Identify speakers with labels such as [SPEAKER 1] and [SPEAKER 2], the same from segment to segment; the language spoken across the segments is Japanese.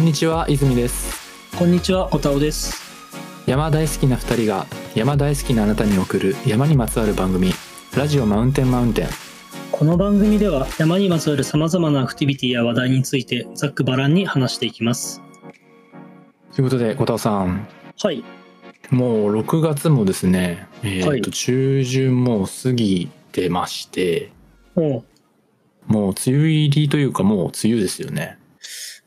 [SPEAKER 1] こんにちは泉です
[SPEAKER 2] こんにちは、おたおです。
[SPEAKER 1] 山大好きな2人が山大好きなあなたに送る山にまつわる番組ラジオマウンテンマウンテン
[SPEAKER 2] この番組では山にまつわる様々なアクティビティや話題についてざっくばらんに話していきます。
[SPEAKER 1] ということで小田さん
[SPEAKER 2] はい。
[SPEAKER 1] もう6月もですねえーと、
[SPEAKER 2] はい
[SPEAKER 1] 中旬もう過ぎてましてもう梅雨入りというかもう梅雨ですよね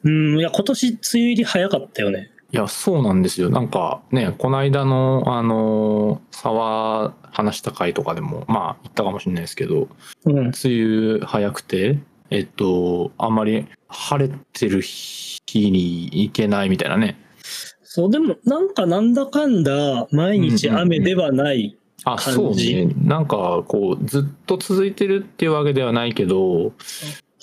[SPEAKER 2] うん、いや、今年梅雨入り早かったよね。
[SPEAKER 1] いやそうなんですよなんかねこの間のあの沢話した回とかでもまあ言ったかもしれないですけど
[SPEAKER 2] うん。
[SPEAKER 1] 梅雨早くてえっとあんまり晴れてる日に行けないみたいなね
[SPEAKER 2] そう、でも、なんかなんだかんだ、毎日雨ではない。
[SPEAKER 1] あ
[SPEAKER 2] 感じ
[SPEAKER 1] そうねなんかこうずっと続いてるっていうわけではないけど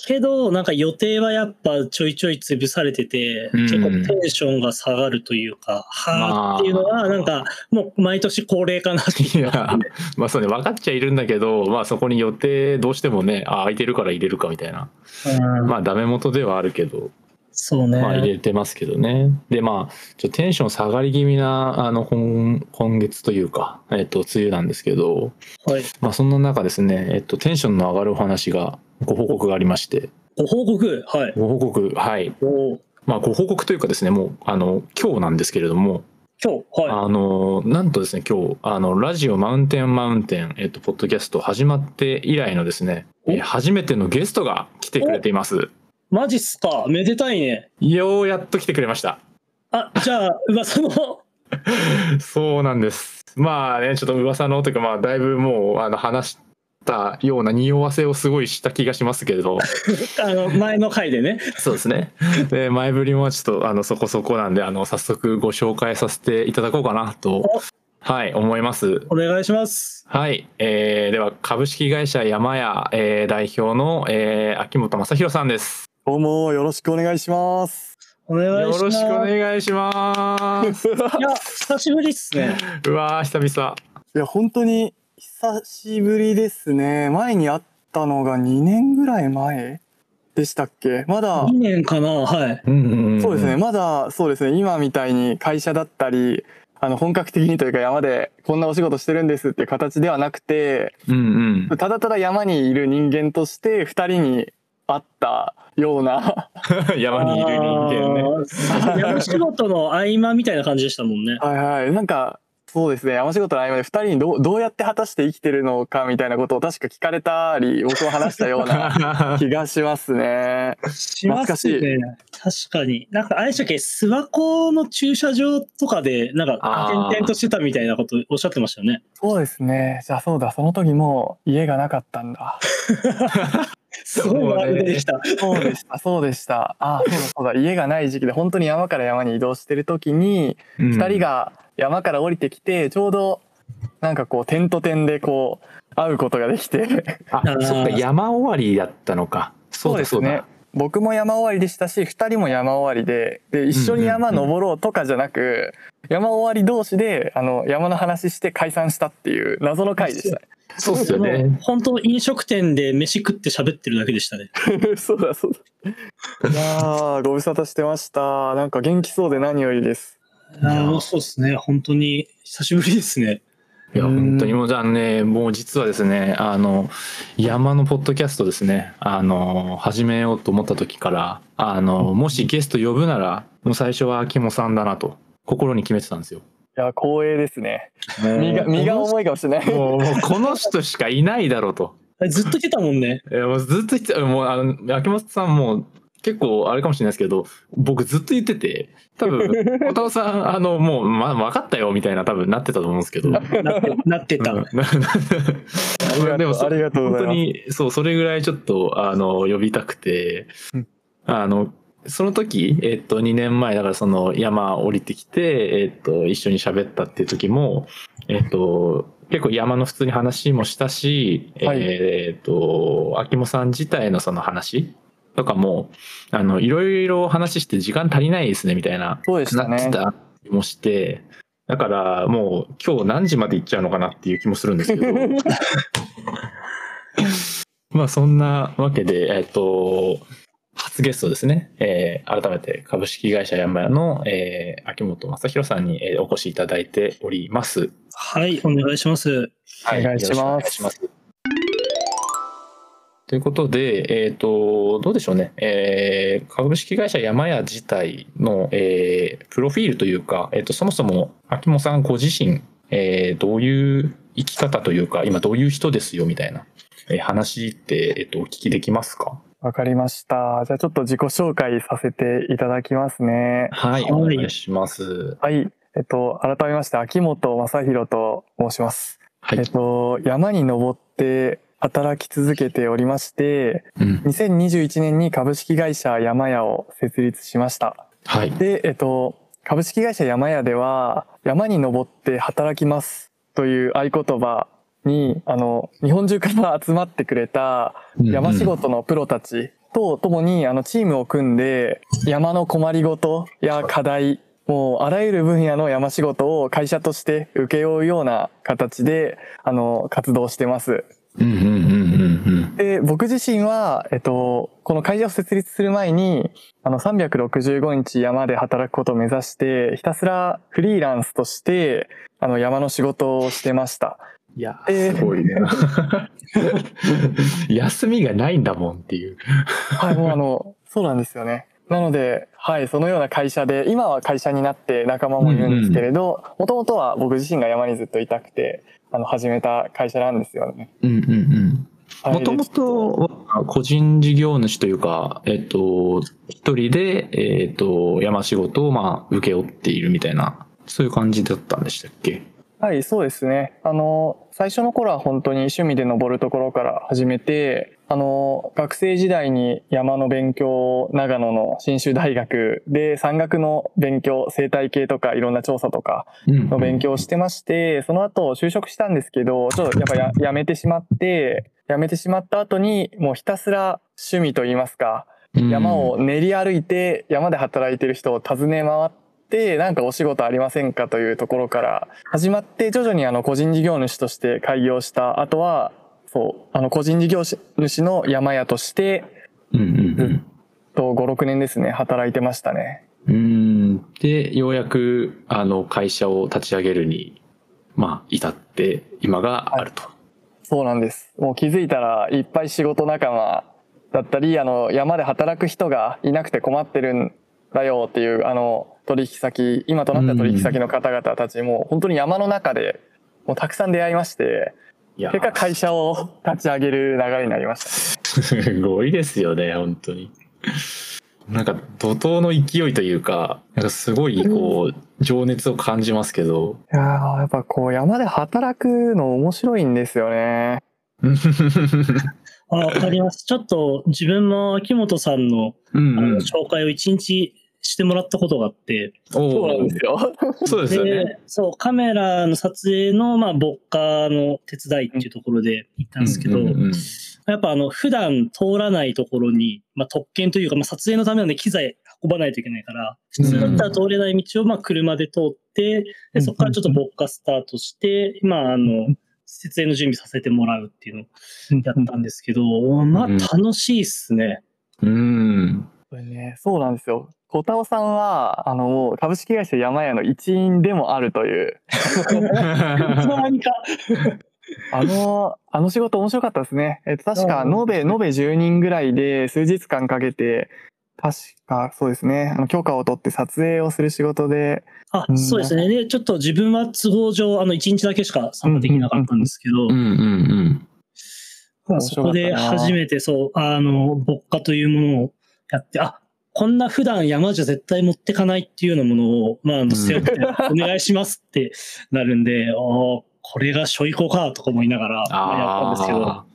[SPEAKER 2] けど、なんか予定はやっぱちょいちょい潰されてて、
[SPEAKER 1] うん
[SPEAKER 2] 結構テンションが下がるというか、はーっていうのは、なんか、もう毎年恒例かなって
[SPEAKER 1] いやまあそうね分かっちゃいるんだけどまあそこに予定どうしてもねあ空いてるから入れるかみたいな
[SPEAKER 2] うん
[SPEAKER 1] まあダメ元ではあるけど
[SPEAKER 2] そうね。
[SPEAKER 1] まあ入れてますけどね。でまあちょっとテンション下がり気味なあの今今月というか、えっと、梅雨なんですけど、
[SPEAKER 2] はい。
[SPEAKER 1] まあそんな中ですね、えっと、テンションの上がるお話がご報告がありまして、
[SPEAKER 2] ご報告？はい。
[SPEAKER 1] ご報告、はい。
[SPEAKER 2] おう
[SPEAKER 1] まあご報告というかですね、もうあの今日なんですけれども、
[SPEAKER 2] 今日、はい。
[SPEAKER 1] あのなんとですね、今日、あのラジオマウンテンマウンテン、えっと、ポッドキャスト始まって以来のですね、
[SPEAKER 2] お
[SPEAKER 1] えー初めてのゲストが来てくれています。
[SPEAKER 2] マジっすか？めでたいね。
[SPEAKER 1] ようやっと来てくれました。
[SPEAKER 2] あ、じゃあ、噂の、
[SPEAKER 1] そうなんです。まあね、ちょっと噂のというか、まあ、だいぶもう、あの、話したような匂わせをすごいした気がしますけれど。
[SPEAKER 2] あの、前の回でね。
[SPEAKER 1] そうですね。で、前振りもちょっと、あの、そこそこなんで、あの、早速ご紹介させていただこうかなと
[SPEAKER 2] お、
[SPEAKER 1] はい、思います。
[SPEAKER 2] お願いします。
[SPEAKER 1] はい。えー、では、株式会社山屋、えー、代表の、えー、秋元正弘さんです。
[SPEAKER 3] どうもよろしくお願いします。
[SPEAKER 2] お願いします。
[SPEAKER 1] よろしくお願いします。
[SPEAKER 2] いや、久しぶりっすね。
[SPEAKER 1] うわー、久々。
[SPEAKER 3] いや本当に久しぶりですね。前に会ったのが2年ぐらい前でしたっけ？まだ
[SPEAKER 2] 2年かな？はい。
[SPEAKER 1] うんうんん
[SPEAKER 3] そうですね。。まだそうですね。今みたいに会社だったり。あの本格的にというか山でこんなお仕事してるんですっていう形ではなくて
[SPEAKER 1] うんうん。
[SPEAKER 3] ただただ山にいる人間として二人に会ったような
[SPEAKER 1] 山にいる人間ね。
[SPEAKER 2] ね。山仕事の合間みたいな感じでしたもんね。
[SPEAKER 3] はいはい。なんか、そうですね。山仕事の合間で二人にどうどうやって果たして生きてるのかみたいなことを確か聞かれたり、僕も話したような 気がしますね。
[SPEAKER 2] しますね。確かに。なんか、あれでしたっけ？諏訪湖の駐車場とかで、なんか、転々としてたみたいなことおっしゃってましたよね。
[SPEAKER 3] そうですね。じゃあそうだ、その時もう家がなかったんだ。
[SPEAKER 2] すごいワードでした。
[SPEAKER 3] そうでした、そうでした。ああ、そうだそうだ。家がない時期で本当に山から山に移動してる時に、
[SPEAKER 1] 二
[SPEAKER 3] 二人が山から降りてきて、ちょうどなんかこう点と点でこう会うことができて。
[SPEAKER 1] あそっか山終わりだったのか。そうだそうだ。
[SPEAKER 3] 僕も山終わりでしたし二人も山終わりで。で一緒に山登ろうとかじゃなく、山終わり同士であの山の話して解散したっていう謎の回でした。
[SPEAKER 1] そうっすよね。
[SPEAKER 2] 本当飲食店で飯食って喋ってるだけでしたね。
[SPEAKER 3] ね。そうだそうだ。いやーご無沙汰してました。なんか元気そうで何よりです
[SPEAKER 2] あそうですね。本当に久しぶりですね。
[SPEAKER 1] いや
[SPEAKER 3] うん
[SPEAKER 1] 本当にもうじゃあねもう実はですねあの山のポッドキャストですねあの始めようと思った時からあのもしゲスト呼ぶならもう最初は秋元さんだなと心に決めてたんですよ。
[SPEAKER 3] いや光栄ですね身が身が重いかもしれない
[SPEAKER 1] もうもうこの人しかいないだろうと。
[SPEAKER 2] ずっと来てたもんね。
[SPEAKER 1] いやもうずっと言ってたもうあの秋元さんも結構あれかもしれないですけど僕ずっと言ってて多分小田尾さんあのもう、ま、分かったよみたいな多分なってたと思うんですけど。
[SPEAKER 2] なってなってた。
[SPEAKER 1] でもそ
[SPEAKER 3] がとうありがとうございます
[SPEAKER 1] 本当にそうそれぐらいちょっとあの呼びたくて、
[SPEAKER 3] うん
[SPEAKER 1] あのその時、えっと、2年前だからその山降りてきて、えっと、一緒に喋ったっていう時も、えっと、結構山の普通に話もしたし、
[SPEAKER 3] はい
[SPEAKER 1] えっと秋元さん自体のその話とかもあのいろいろ話して時間足りないですねみたいな
[SPEAKER 3] そうでしたね
[SPEAKER 1] なってたりもしてだからもう今日何時まで行っちゃうのかなっていう気もするんですけど まあそんなわけで、えっと、初初ゲストですね、えー、改めて株式会社山屋の、えー、秋元正弘さんに、えー、お越しいただいております。
[SPEAKER 2] はい、お願いします。
[SPEAKER 1] はい、
[SPEAKER 3] お願いします
[SPEAKER 1] ということで、えっ、と、どうでしょうね。えー株式会社山屋自体の、えープロフィールというか、えっ、と、そもそも、秋元さんご自身、えーどういう生き方というか、今どういう人ですよ、みたいな、えー話って、えっ、と、お聞きできますか？
[SPEAKER 3] わかりました。じゃあちょっと自己紹介させていただきますね。
[SPEAKER 1] はい、
[SPEAKER 2] はい
[SPEAKER 1] お願いします。
[SPEAKER 3] はい。えっと、改めまして、秋元正弘と申します。
[SPEAKER 1] はい。
[SPEAKER 3] えっと、山に登って働き続けておりまして、
[SPEAKER 1] うん。
[SPEAKER 3] 2021年に株式会社山屋を設立しました。
[SPEAKER 1] はい。
[SPEAKER 3] で、えっと、株式会社山屋では、山に登って働きますという合言葉に、あの、日本中から集まってくれた山仕事のプロたちと共に、あの、チームを組んで、山の困りごとや課題、もうあらゆる分野の山仕事を会社として請け負うような形で、あの、活動してます。で、僕自身は、えっと、この会社を設立する前に、あの、365日山で働くことを目指して、ひたすらフリーランスとして、あの、山の仕事をしてました。
[SPEAKER 1] いや、
[SPEAKER 3] えー
[SPEAKER 1] すごいね。休みがないんだもんっていう。
[SPEAKER 3] はい、もうあの、そうなんですよね。なので、はい、そのような会社で、今は会社になって仲間もいるんですけれど、もともとは僕自身が山にずっといたくて、あの、始めた会社なんですよね。
[SPEAKER 1] うんうんうん。
[SPEAKER 3] はい
[SPEAKER 1] もともとは？個人事業主というか、えっと、一人で、えっと、山仕事をまあ、請け負っているみたいな、そういう感じだったんでしたっけ？
[SPEAKER 3] はい、そうですね。あの、最初の頃は本当に趣味で登るところから始めて、あの、学生時代に山の勉強を長野の信州大学で山岳の勉強、生態系とかいろんな調査とか
[SPEAKER 1] うん
[SPEAKER 3] の勉強をしてまして、その後就職したんですけど、ちょっとやっぱややめてしまって、やめてしまった後にもうひたすら趣味といいますか、山を練り歩いて山で働いてる人を訪ね回ってなんかお仕事ありませんかというところから始まって徐々にあの個人事業主として開業した後はそうあの個人事業主の山屋として
[SPEAKER 1] うんうん
[SPEAKER 3] と56年ですね働いてましたね
[SPEAKER 1] うん。うん。で、ようやく、あの、会社を立ち上げるに、まあ、至って、今があると。
[SPEAKER 3] そうなんですもう気づいたらいっぱい仕事仲間だったりあの山で働く人がいなくて困ってるんだよっていうあの取引先今となった取引先の方々たちも本当に山の中でもうたくさん出会いまして結果会社を立ち上げる流れになりました
[SPEAKER 1] すごいですよね、本当に。なんか、怒涛の勢いというか、なんかすごい、こう、情熱を感じますけど。
[SPEAKER 3] いやーやっぱこう山で働くの面白いんですよね
[SPEAKER 2] あわかります。ちょっと自分も秋元さんの
[SPEAKER 1] うんうん
[SPEAKER 2] あの紹介を一日してもらったことがあって、
[SPEAKER 3] そうなん
[SPEAKER 1] お
[SPEAKER 3] ですよ。
[SPEAKER 1] そうですよね。
[SPEAKER 2] でそう、カメラの撮影の、まあ、牧歌の手伝いっていうところで行ったんですけど、やっぱあの、普段通らないところに、まあ、特権というか、まあ、撮影のためのね、機材運ばないといけないから、普通だったら通れない道を、まあ、車で通って、で、そこからちょっと牧歌スタートして、まあ、あの、設営の準備させてもらうっていうのをやったんですけど、まあ、
[SPEAKER 1] うん
[SPEAKER 2] 楽しいっすね。
[SPEAKER 1] うん。
[SPEAKER 3] これねそうなんですよ。小田尾さんはあの株式会社山屋の一員でもあるという。あの、あの仕事面白かったですね。えっと、確か、
[SPEAKER 2] うん
[SPEAKER 3] 延べ、延べ10人ぐらいで数日間かけて、確か、そうですね、あの、許可を取って撮影をする仕事で、
[SPEAKER 2] あ
[SPEAKER 3] う、ん。
[SPEAKER 2] そうですね。で、ちょっと自分は都合上、あの、1日だけしか参加できなかったんですけど。
[SPEAKER 1] うん、うん
[SPEAKER 2] まあ、
[SPEAKER 3] 面
[SPEAKER 2] そこで初めてそう、あの、牧歌というものをやって、あ、こんな普段山じゃ絶対持ってかないっていうようなものを、まああの、背負って、お願いしますってなるんで、おーこれがしょいこかとか思いながらやったんですけど、
[SPEAKER 1] ああ。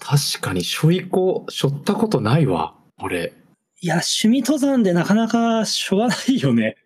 [SPEAKER 1] 確かに、しょいこ、しょったことないわ、俺。
[SPEAKER 2] いや、趣味登山でなかなかしょうがないよね。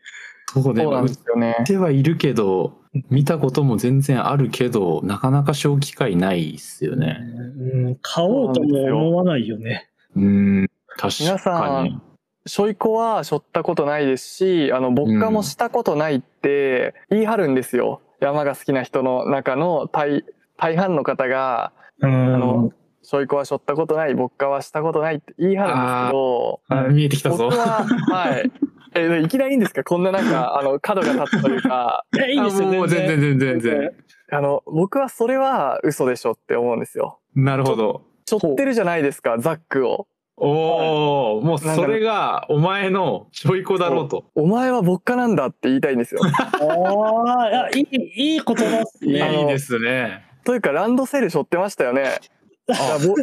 [SPEAKER 1] そうね、
[SPEAKER 3] そうなんですよね
[SPEAKER 1] 売っ。てはいるけど、見たことも全然あるけど、なかなか小機会ないっすよね。
[SPEAKER 2] うん、買おうとも思わないよね。
[SPEAKER 1] うん、確
[SPEAKER 3] 皆さん。しょいこはしょったことないですし、あの、牧歌もしたことないって言い張るんですよ。山が好きな人の中の大、大半の方が、
[SPEAKER 2] うん。
[SPEAKER 3] あのしょいこはしょったことない、僕かはしたことないって言い張るんですけど、
[SPEAKER 1] あ見えてきたぞ
[SPEAKER 3] 僕。は、はい。え、いきなりいいんですか？こんななんか、あの、角が立つというか、
[SPEAKER 2] いや、いいですよ、
[SPEAKER 1] う全然全然全然。
[SPEAKER 3] あの、僕はそれは嘘でしょって思うんですよ。
[SPEAKER 1] なるほど。
[SPEAKER 3] しょってるじゃないですか、ザックを。
[SPEAKER 1] おお、もうそれがお前のちょいこだろうと。
[SPEAKER 3] お前は僕かなんだって言いたいんですよ。
[SPEAKER 2] ああ、いや、いい、いい言葉です
[SPEAKER 1] い
[SPEAKER 2] ね。
[SPEAKER 1] いですね。
[SPEAKER 3] というか、ランドセル背負ってましたよね。
[SPEAKER 1] あ
[SPEAKER 3] ぼ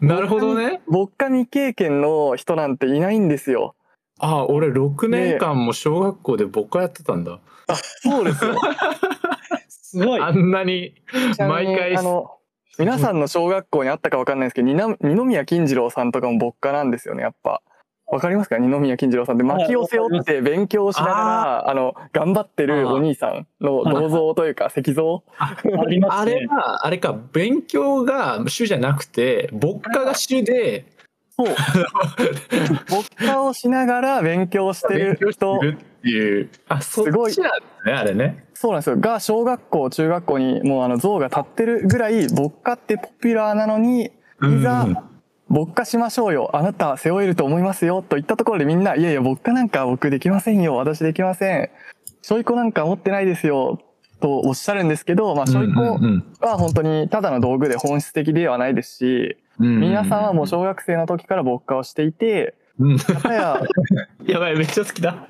[SPEAKER 1] なるほどね。
[SPEAKER 3] 僕か未経験の人なんていないんですよ。
[SPEAKER 1] あ、俺6年間も小学校で僕やってたんだ。
[SPEAKER 3] そうですよ。
[SPEAKER 2] すごい。
[SPEAKER 1] あんなに毎回
[SPEAKER 3] あの、皆さんの小学校にあったかわかんないですけど、二な二宮金次郎さんとかも僕かなんですよね、やっぱ。わかりますか？二宮金次郎さんって薪を背負って勉強しながら、あの、頑張ってるお兄さんの銅像というか 石像。
[SPEAKER 2] ありまね。
[SPEAKER 1] れは、あれか、勉強が主じゃなくて、牧歌が主で、
[SPEAKER 3] そう。僕かをしながら勉強して
[SPEAKER 1] 勉
[SPEAKER 3] る人
[SPEAKER 1] 強してるっていう。あ、そっ
[SPEAKER 3] すごい
[SPEAKER 1] ちなんですね、あれね。
[SPEAKER 3] そうなんですよ。が、小学校、中学校にもうあの像が立ってるぐらい、牧歌ってポピュラーなのに、いざ、牧歌しましょうよ。あなた背負えると思いますよ。と言ったところでみんな、いやいや、牧歌なんか僕できませんよ。私できません。しょいこなんか持ってないですよ。とおっしゃるんですけど、まあ、しょいこ
[SPEAKER 1] うん
[SPEAKER 3] は本当にただの道具で本質的ではないですし、
[SPEAKER 1] うん
[SPEAKER 3] 皆さんはもう小学生の時から牧歌をしていて、
[SPEAKER 1] うん
[SPEAKER 3] かや、
[SPEAKER 1] やばい、めっちゃ好きだ。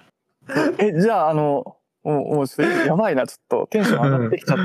[SPEAKER 3] え、じゃあ、あの、もう、もうちょっとやばいな、ちょっとテンション上がってきちゃって。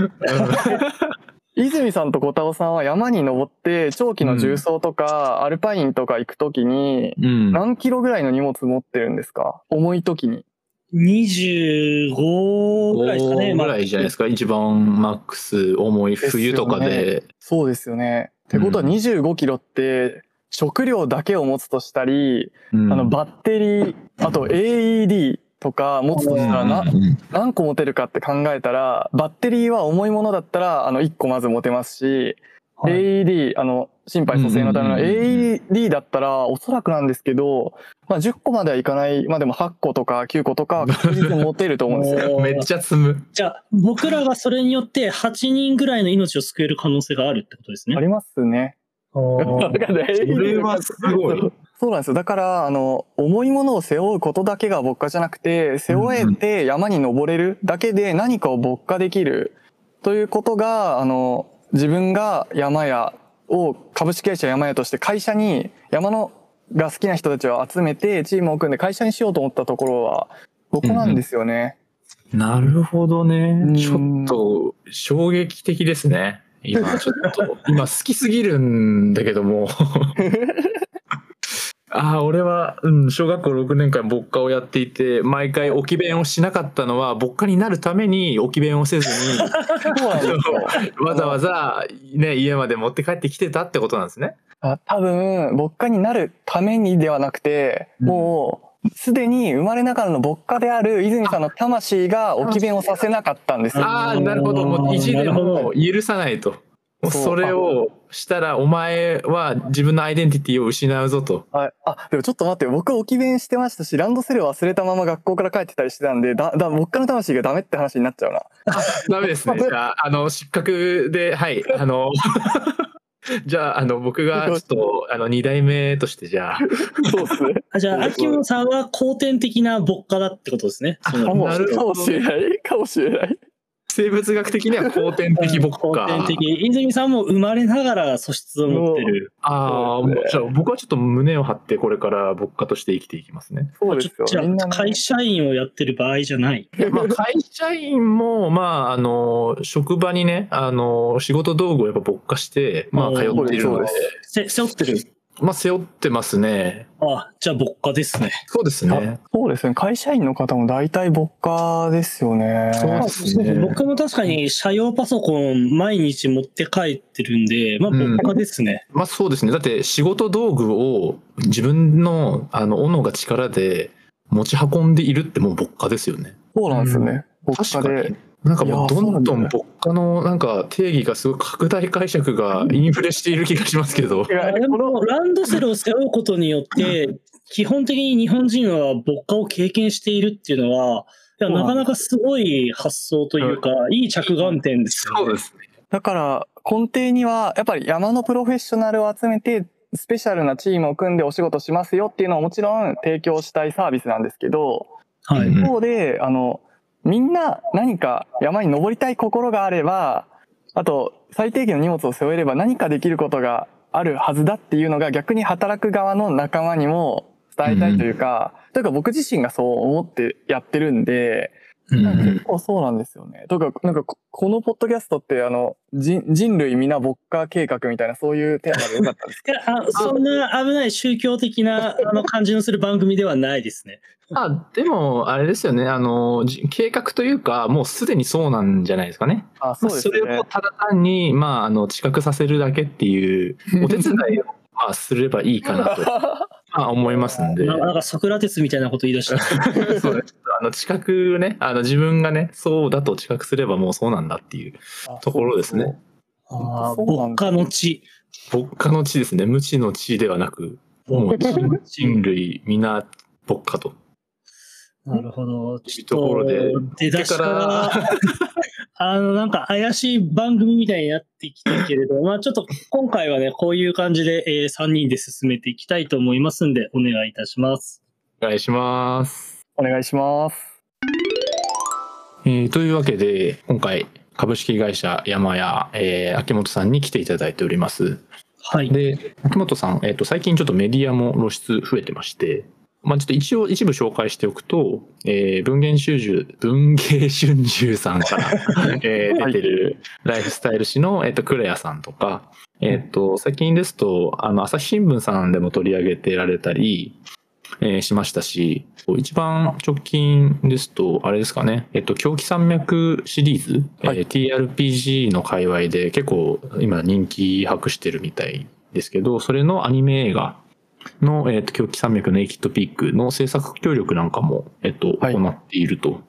[SPEAKER 3] 泉さんと小太郎さんは山に登って長期の重装とか、アルパインとか行くときに
[SPEAKER 1] うん。
[SPEAKER 3] 何キロぐらいの荷物持ってるんですか？重いときに。
[SPEAKER 2] 25ぐらいですかね。
[SPEAKER 1] ぐらいじゃないですか、一番マックス重い冬とか
[SPEAKER 3] で。そうですよね。ってことは
[SPEAKER 1] うん。
[SPEAKER 3] 25キロって食料だけを持つとしたり、
[SPEAKER 1] うん。
[SPEAKER 3] あのバッテリー、あと AED とか持つとしたらな、
[SPEAKER 1] うん。
[SPEAKER 3] 何個持てるかって考えたら、バッテリーは重いものだったら、あの、1個まず持てますし、
[SPEAKER 2] はい。
[SPEAKER 3] AED、あの、心肺蘇生のための AED だったら、おそらくなんですけど、まあ、10個まではいかない、まあでも8個とか9個とかは確実に持てると思うんですよ。
[SPEAKER 1] めっちゃ積む。
[SPEAKER 2] じゃあ、僕らがそれによって8人ぐらいの命を救える可能性があるってことですね
[SPEAKER 3] あ。りますね。
[SPEAKER 2] あ
[SPEAKER 3] だから
[SPEAKER 1] それはすごい。
[SPEAKER 3] そうなんですよ。だから、あの、重いものを背負うことだけが牧歌じゃなくて、背負えて山に登れるだけで何かを牧歌できるということが、あの、自分が山屋を株式会社山屋として会社に山のが好きな人たちを集めてチームを組んで会社にしようと思ったところは、ここなんですよね。
[SPEAKER 1] なるほどね
[SPEAKER 3] うん。
[SPEAKER 1] ちょっと衝撃的ですね。今ちょっと、今好きすぎるんだけども。ああ、俺は、うん、小学校6年間牧歌をやっていて、毎回置き弁をしなかったのは、牧歌になるために置き弁をせずに。わざわざ、ね、家まで持って帰ってきてたってことなんですね。
[SPEAKER 3] あ多分、牧歌になるためにではなくて、
[SPEAKER 1] うん
[SPEAKER 3] もう、すでに生まれながらの牧歌である泉さんの魂が置き弁をさせなかったんですよ。
[SPEAKER 1] ああ、なるほど。もう意地でも許さないと。
[SPEAKER 3] そ
[SPEAKER 1] れをしたら、お前は自分のアイデンティティを失うぞと。
[SPEAKER 3] はい。あ、でもちょっと待ってよ、僕置き弁してましたし、ランドセル忘れたまま学校から帰ってたりしてたんで、だ、だ、牧歌の魂がダメって話になっちゃうな。
[SPEAKER 1] ダメですね。じゃあ、あの、失格で、はい、あの、じゃあ、あの、僕がちょっと、あの、二代目として、じゃあ、
[SPEAKER 3] そうですね。
[SPEAKER 2] あじゃあ、秋元さんは後天的な牧歌だってことですね。その
[SPEAKER 3] かも
[SPEAKER 1] なる
[SPEAKER 3] かもしれない。かもしれない。
[SPEAKER 1] 生物学的には後天的牧
[SPEAKER 2] 後
[SPEAKER 1] 歌。
[SPEAKER 2] 天的。泉さんも生まれながら素質を持ってる。
[SPEAKER 1] ああ、じゃあ僕はちょっと胸を張って、これから牧歌として生きていきますね。
[SPEAKER 3] そうですよ。
[SPEAKER 2] じゃあ、会社員をやってる場合じゃない。
[SPEAKER 1] まあ、会社員も、まあ、あの、職場にね、あの、仕事道具をやっぱ牧歌して、まあ、通っているので、
[SPEAKER 3] そう
[SPEAKER 2] せ背負ってる。
[SPEAKER 1] まあ、背負ってますね。
[SPEAKER 2] あ、じゃあ牧歌ですね。
[SPEAKER 1] そうですね。
[SPEAKER 3] そうですね。会社員の方も大体牧歌ですよね。
[SPEAKER 1] そう
[SPEAKER 2] まあ
[SPEAKER 1] ですね
[SPEAKER 2] 僕も確かに社用パソコン毎日持って帰ってるんで、まあ
[SPEAKER 1] うん
[SPEAKER 2] 牧歌ですね。
[SPEAKER 1] まあそうですね。だって仕事道具を自分の、あの、斧が力で持ち運んでいるってもう牧歌ですよね。
[SPEAKER 3] そうなんですよね。牧
[SPEAKER 1] 確かに
[SPEAKER 3] 歌で。。
[SPEAKER 1] なんかもうどんどん
[SPEAKER 3] そうなんだ
[SPEAKER 1] 牧歌のなんか定義がすごい拡大解釈がインフレしている気がしますけど。
[SPEAKER 3] いや
[SPEAKER 2] でもランドセルを背負うことによって、基本的に日本人は牧歌を経験しているっていうのは、いやなかなかすごい発想というか、いい着眼点ですよね。
[SPEAKER 1] そうですね。
[SPEAKER 3] だから、根底には、やっぱり山のプロフェッショナルを集めて、スペシャルなチームを組んでお仕事しますよっていうのはもちろん提供したいサービスなんですけど、
[SPEAKER 2] はい。
[SPEAKER 1] うん
[SPEAKER 3] 一方で、あの、みんな何か山に登りたい心があれば、あと、最低限の荷物を背負えれば何かできることがあるはずだっていうのが逆に働く側の仲間にも伝えたいというか、というか僕自身がそう思ってやってるんで、結構そうなんですよね。とか、なんかここのポッドキャストってあの、人人類皆牧歌計画みたいなそういうテーマでよかったです
[SPEAKER 2] いやあそんな危ない宗教的なあの感じのする番組ではないですね。
[SPEAKER 1] あ、でも、あれですよね。あの、じ計画というか、もうすでにそうなんじゃないですかね。
[SPEAKER 3] あ、そうですね。
[SPEAKER 1] それをただ単に、まあ、あの、知覚させるだけっていう、お手伝いを、まあ、すればいいかなと、ま あ、思いますんで。
[SPEAKER 2] ななんかソクラテスみたいなこと言い出した。
[SPEAKER 1] そうねあの、知覚ね、あの、自分がね、そうだと知覚すればもうそうなんだっていうところですね。
[SPEAKER 2] ああ、牧歌の地。
[SPEAKER 1] 牧歌の地ですね。無知の知ではなく、もう人 人類皆牧歌と。
[SPEAKER 2] なるほど。
[SPEAKER 1] いうところで
[SPEAKER 2] 出だしから、あの、なんか怪しい番組みたいになってきたけれど、まあちょっと今回はね、こういう感じで、えー3人で進めていきたいと思いますんで、お願いいたします。
[SPEAKER 1] お願いします。
[SPEAKER 3] お願いします。
[SPEAKER 1] えーというわけで、今回、株式会社山屋、えー秋元さんに来ていただいております。
[SPEAKER 2] はい。
[SPEAKER 1] で、秋元さん、えっ、と、最近ちょっとメディアも露出増えてまして、まあちょっと一応一部紹介しておくと、えー文芸春秋、文芸春秋さんから、えー出てるライフスタイル誌の、えっ、と、クレアさんとか、えっ、と、最近ですと、あの、朝日新聞さんでも取り上げてられたり、えーしましたし、一番直近ですと、あれですかね、えっと、狂気山脈シリーズ、
[SPEAKER 3] はい。
[SPEAKER 1] えー TRPG の界隈で結構今人気博してるみたいですけど、それのアニメ映画の、えっと、狂気山脈ネイキッドピークの制作協力なんかも、えっと、
[SPEAKER 3] はい
[SPEAKER 1] 行っていると。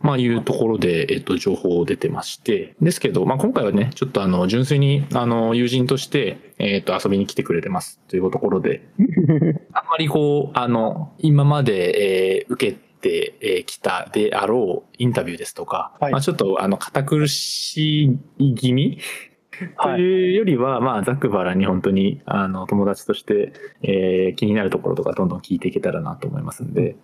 [SPEAKER 1] まあいうところで、えっと、情報出てまして。ですけど、まあ今回はね、ちょっとあの、純粋に、あの、友人として、えっと、遊びに来てくれてます。というところで、あんまりこう、あの、今まで、えー受けてえーきたであろうインタビューですとか、
[SPEAKER 3] はい
[SPEAKER 1] まあちょっと、あの、堅苦しい気味と
[SPEAKER 3] はい。
[SPEAKER 1] いうよりは、まあ、ざっくばらんに本当に、あの、友達として、えー気になるところとかどんどん聞いていけたらなと思いますんで、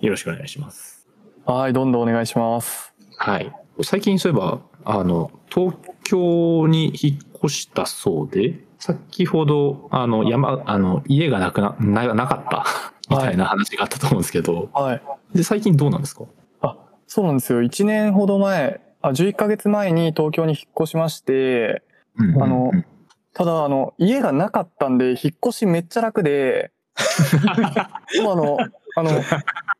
[SPEAKER 1] よろしくお願いします。
[SPEAKER 3] はい、どんどんお願いします。
[SPEAKER 1] はい。最近そういえば、あの、東京に引っ越したそうで、先ほど、あの、山、あの、家がなくな、ななかった、みたいな話があったと思うんですけど、
[SPEAKER 3] はい。
[SPEAKER 1] で、最近どうなんですか？
[SPEAKER 3] あ、そうなんですよ。1年ほど前、あ、11ヶ月前に東京に引っ越しまして、
[SPEAKER 1] うん
[SPEAKER 3] あの
[SPEAKER 1] うん
[SPEAKER 3] ただ、あの、家がなかったんで、引っ越しめっちゃ楽で、もうあの、あの、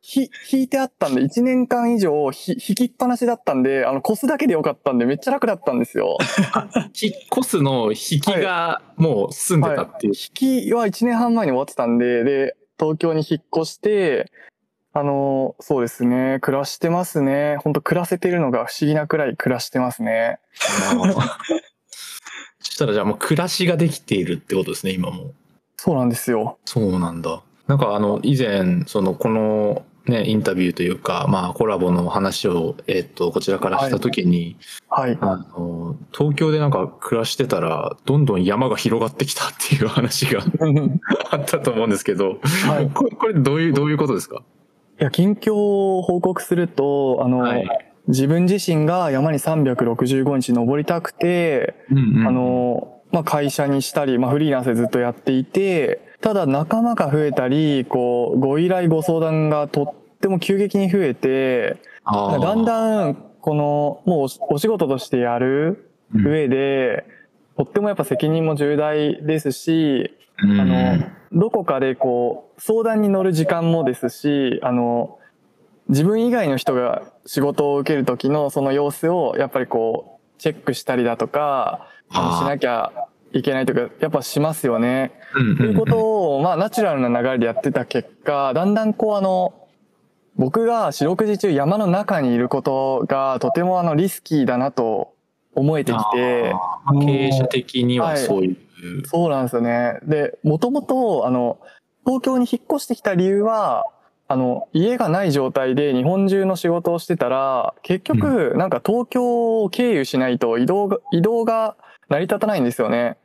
[SPEAKER 3] ひ、引いてあったんで、1年間以上ひ、引きっぱなしだったんで、あの、越すだけでよかったんで、めっちゃ楽だったんですよ。
[SPEAKER 1] 引っ越すの引きがもう住んでたっていう。
[SPEAKER 3] 引きは1年半前に終わってたんで、で、東京に引っ越して、あの、そうですね、暮らしてますね。本当暮らせてるのが不思議なくらい暮らしてますね。
[SPEAKER 1] そしたらじゃあもう暮らしができているってことですね、今も。
[SPEAKER 3] そうなんですよ。
[SPEAKER 1] そうなんだ。なんかあの、以前、その、この、ね、インタビューというか、まあ、コラボの話を、えっ、と、こちらからしたときに、
[SPEAKER 3] はい。
[SPEAKER 1] あの、東京でなんか暮らしてたら、どんどん山が広がってきたっていう話があったと思うんですけど、
[SPEAKER 3] はい。
[SPEAKER 1] これ、これどういう、どういうことですか？
[SPEAKER 3] いや、近況を報告すると、あの、
[SPEAKER 1] はい
[SPEAKER 3] 自分自身が山に365日登りたくて、
[SPEAKER 1] うんうん
[SPEAKER 3] あ、の、まあ、会社にしたり、まあ、フリーランスでずっとやっていて、ただ仲間が増えたり、こう、ご依頼ご相談がとっても急激に増えて、だんだん、この、もうお仕事としてやる
[SPEAKER 1] うん。
[SPEAKER 3] 上で、とってもやっぱ責任も重大ですし、
[SPEAKER 1] うん。
[SPEAKER 3] あの、どこかでこう、相談に乗る時間もですし、あの、自分以外の人が仕事を受ける時のその様子をやっぱりこう、チェックしたりだとか、しなきゃいけないとか、やっぱしますよね。
[SPEAKER 1] うんうん
[SPEAKER 3] ということを、まあ、ナチュラルな流れでやってた結果、だんだんこう、あの、僕が四六時中山の中にいることがとてもあのリスキーだなと思えてきて、
[SPEAKER 1] 経営者的には
[SPEAKER 3] はい
[SPEAKER 1] そういう。
[SPEAKER 3] そうなんですよね。で、もともと、あの、東京に引っ越してきた理由は、あの、家がない状態で日本中の仕事をしてたら、結局、なんか東京を経由しないと移動が、移動が成り立たないんですよね。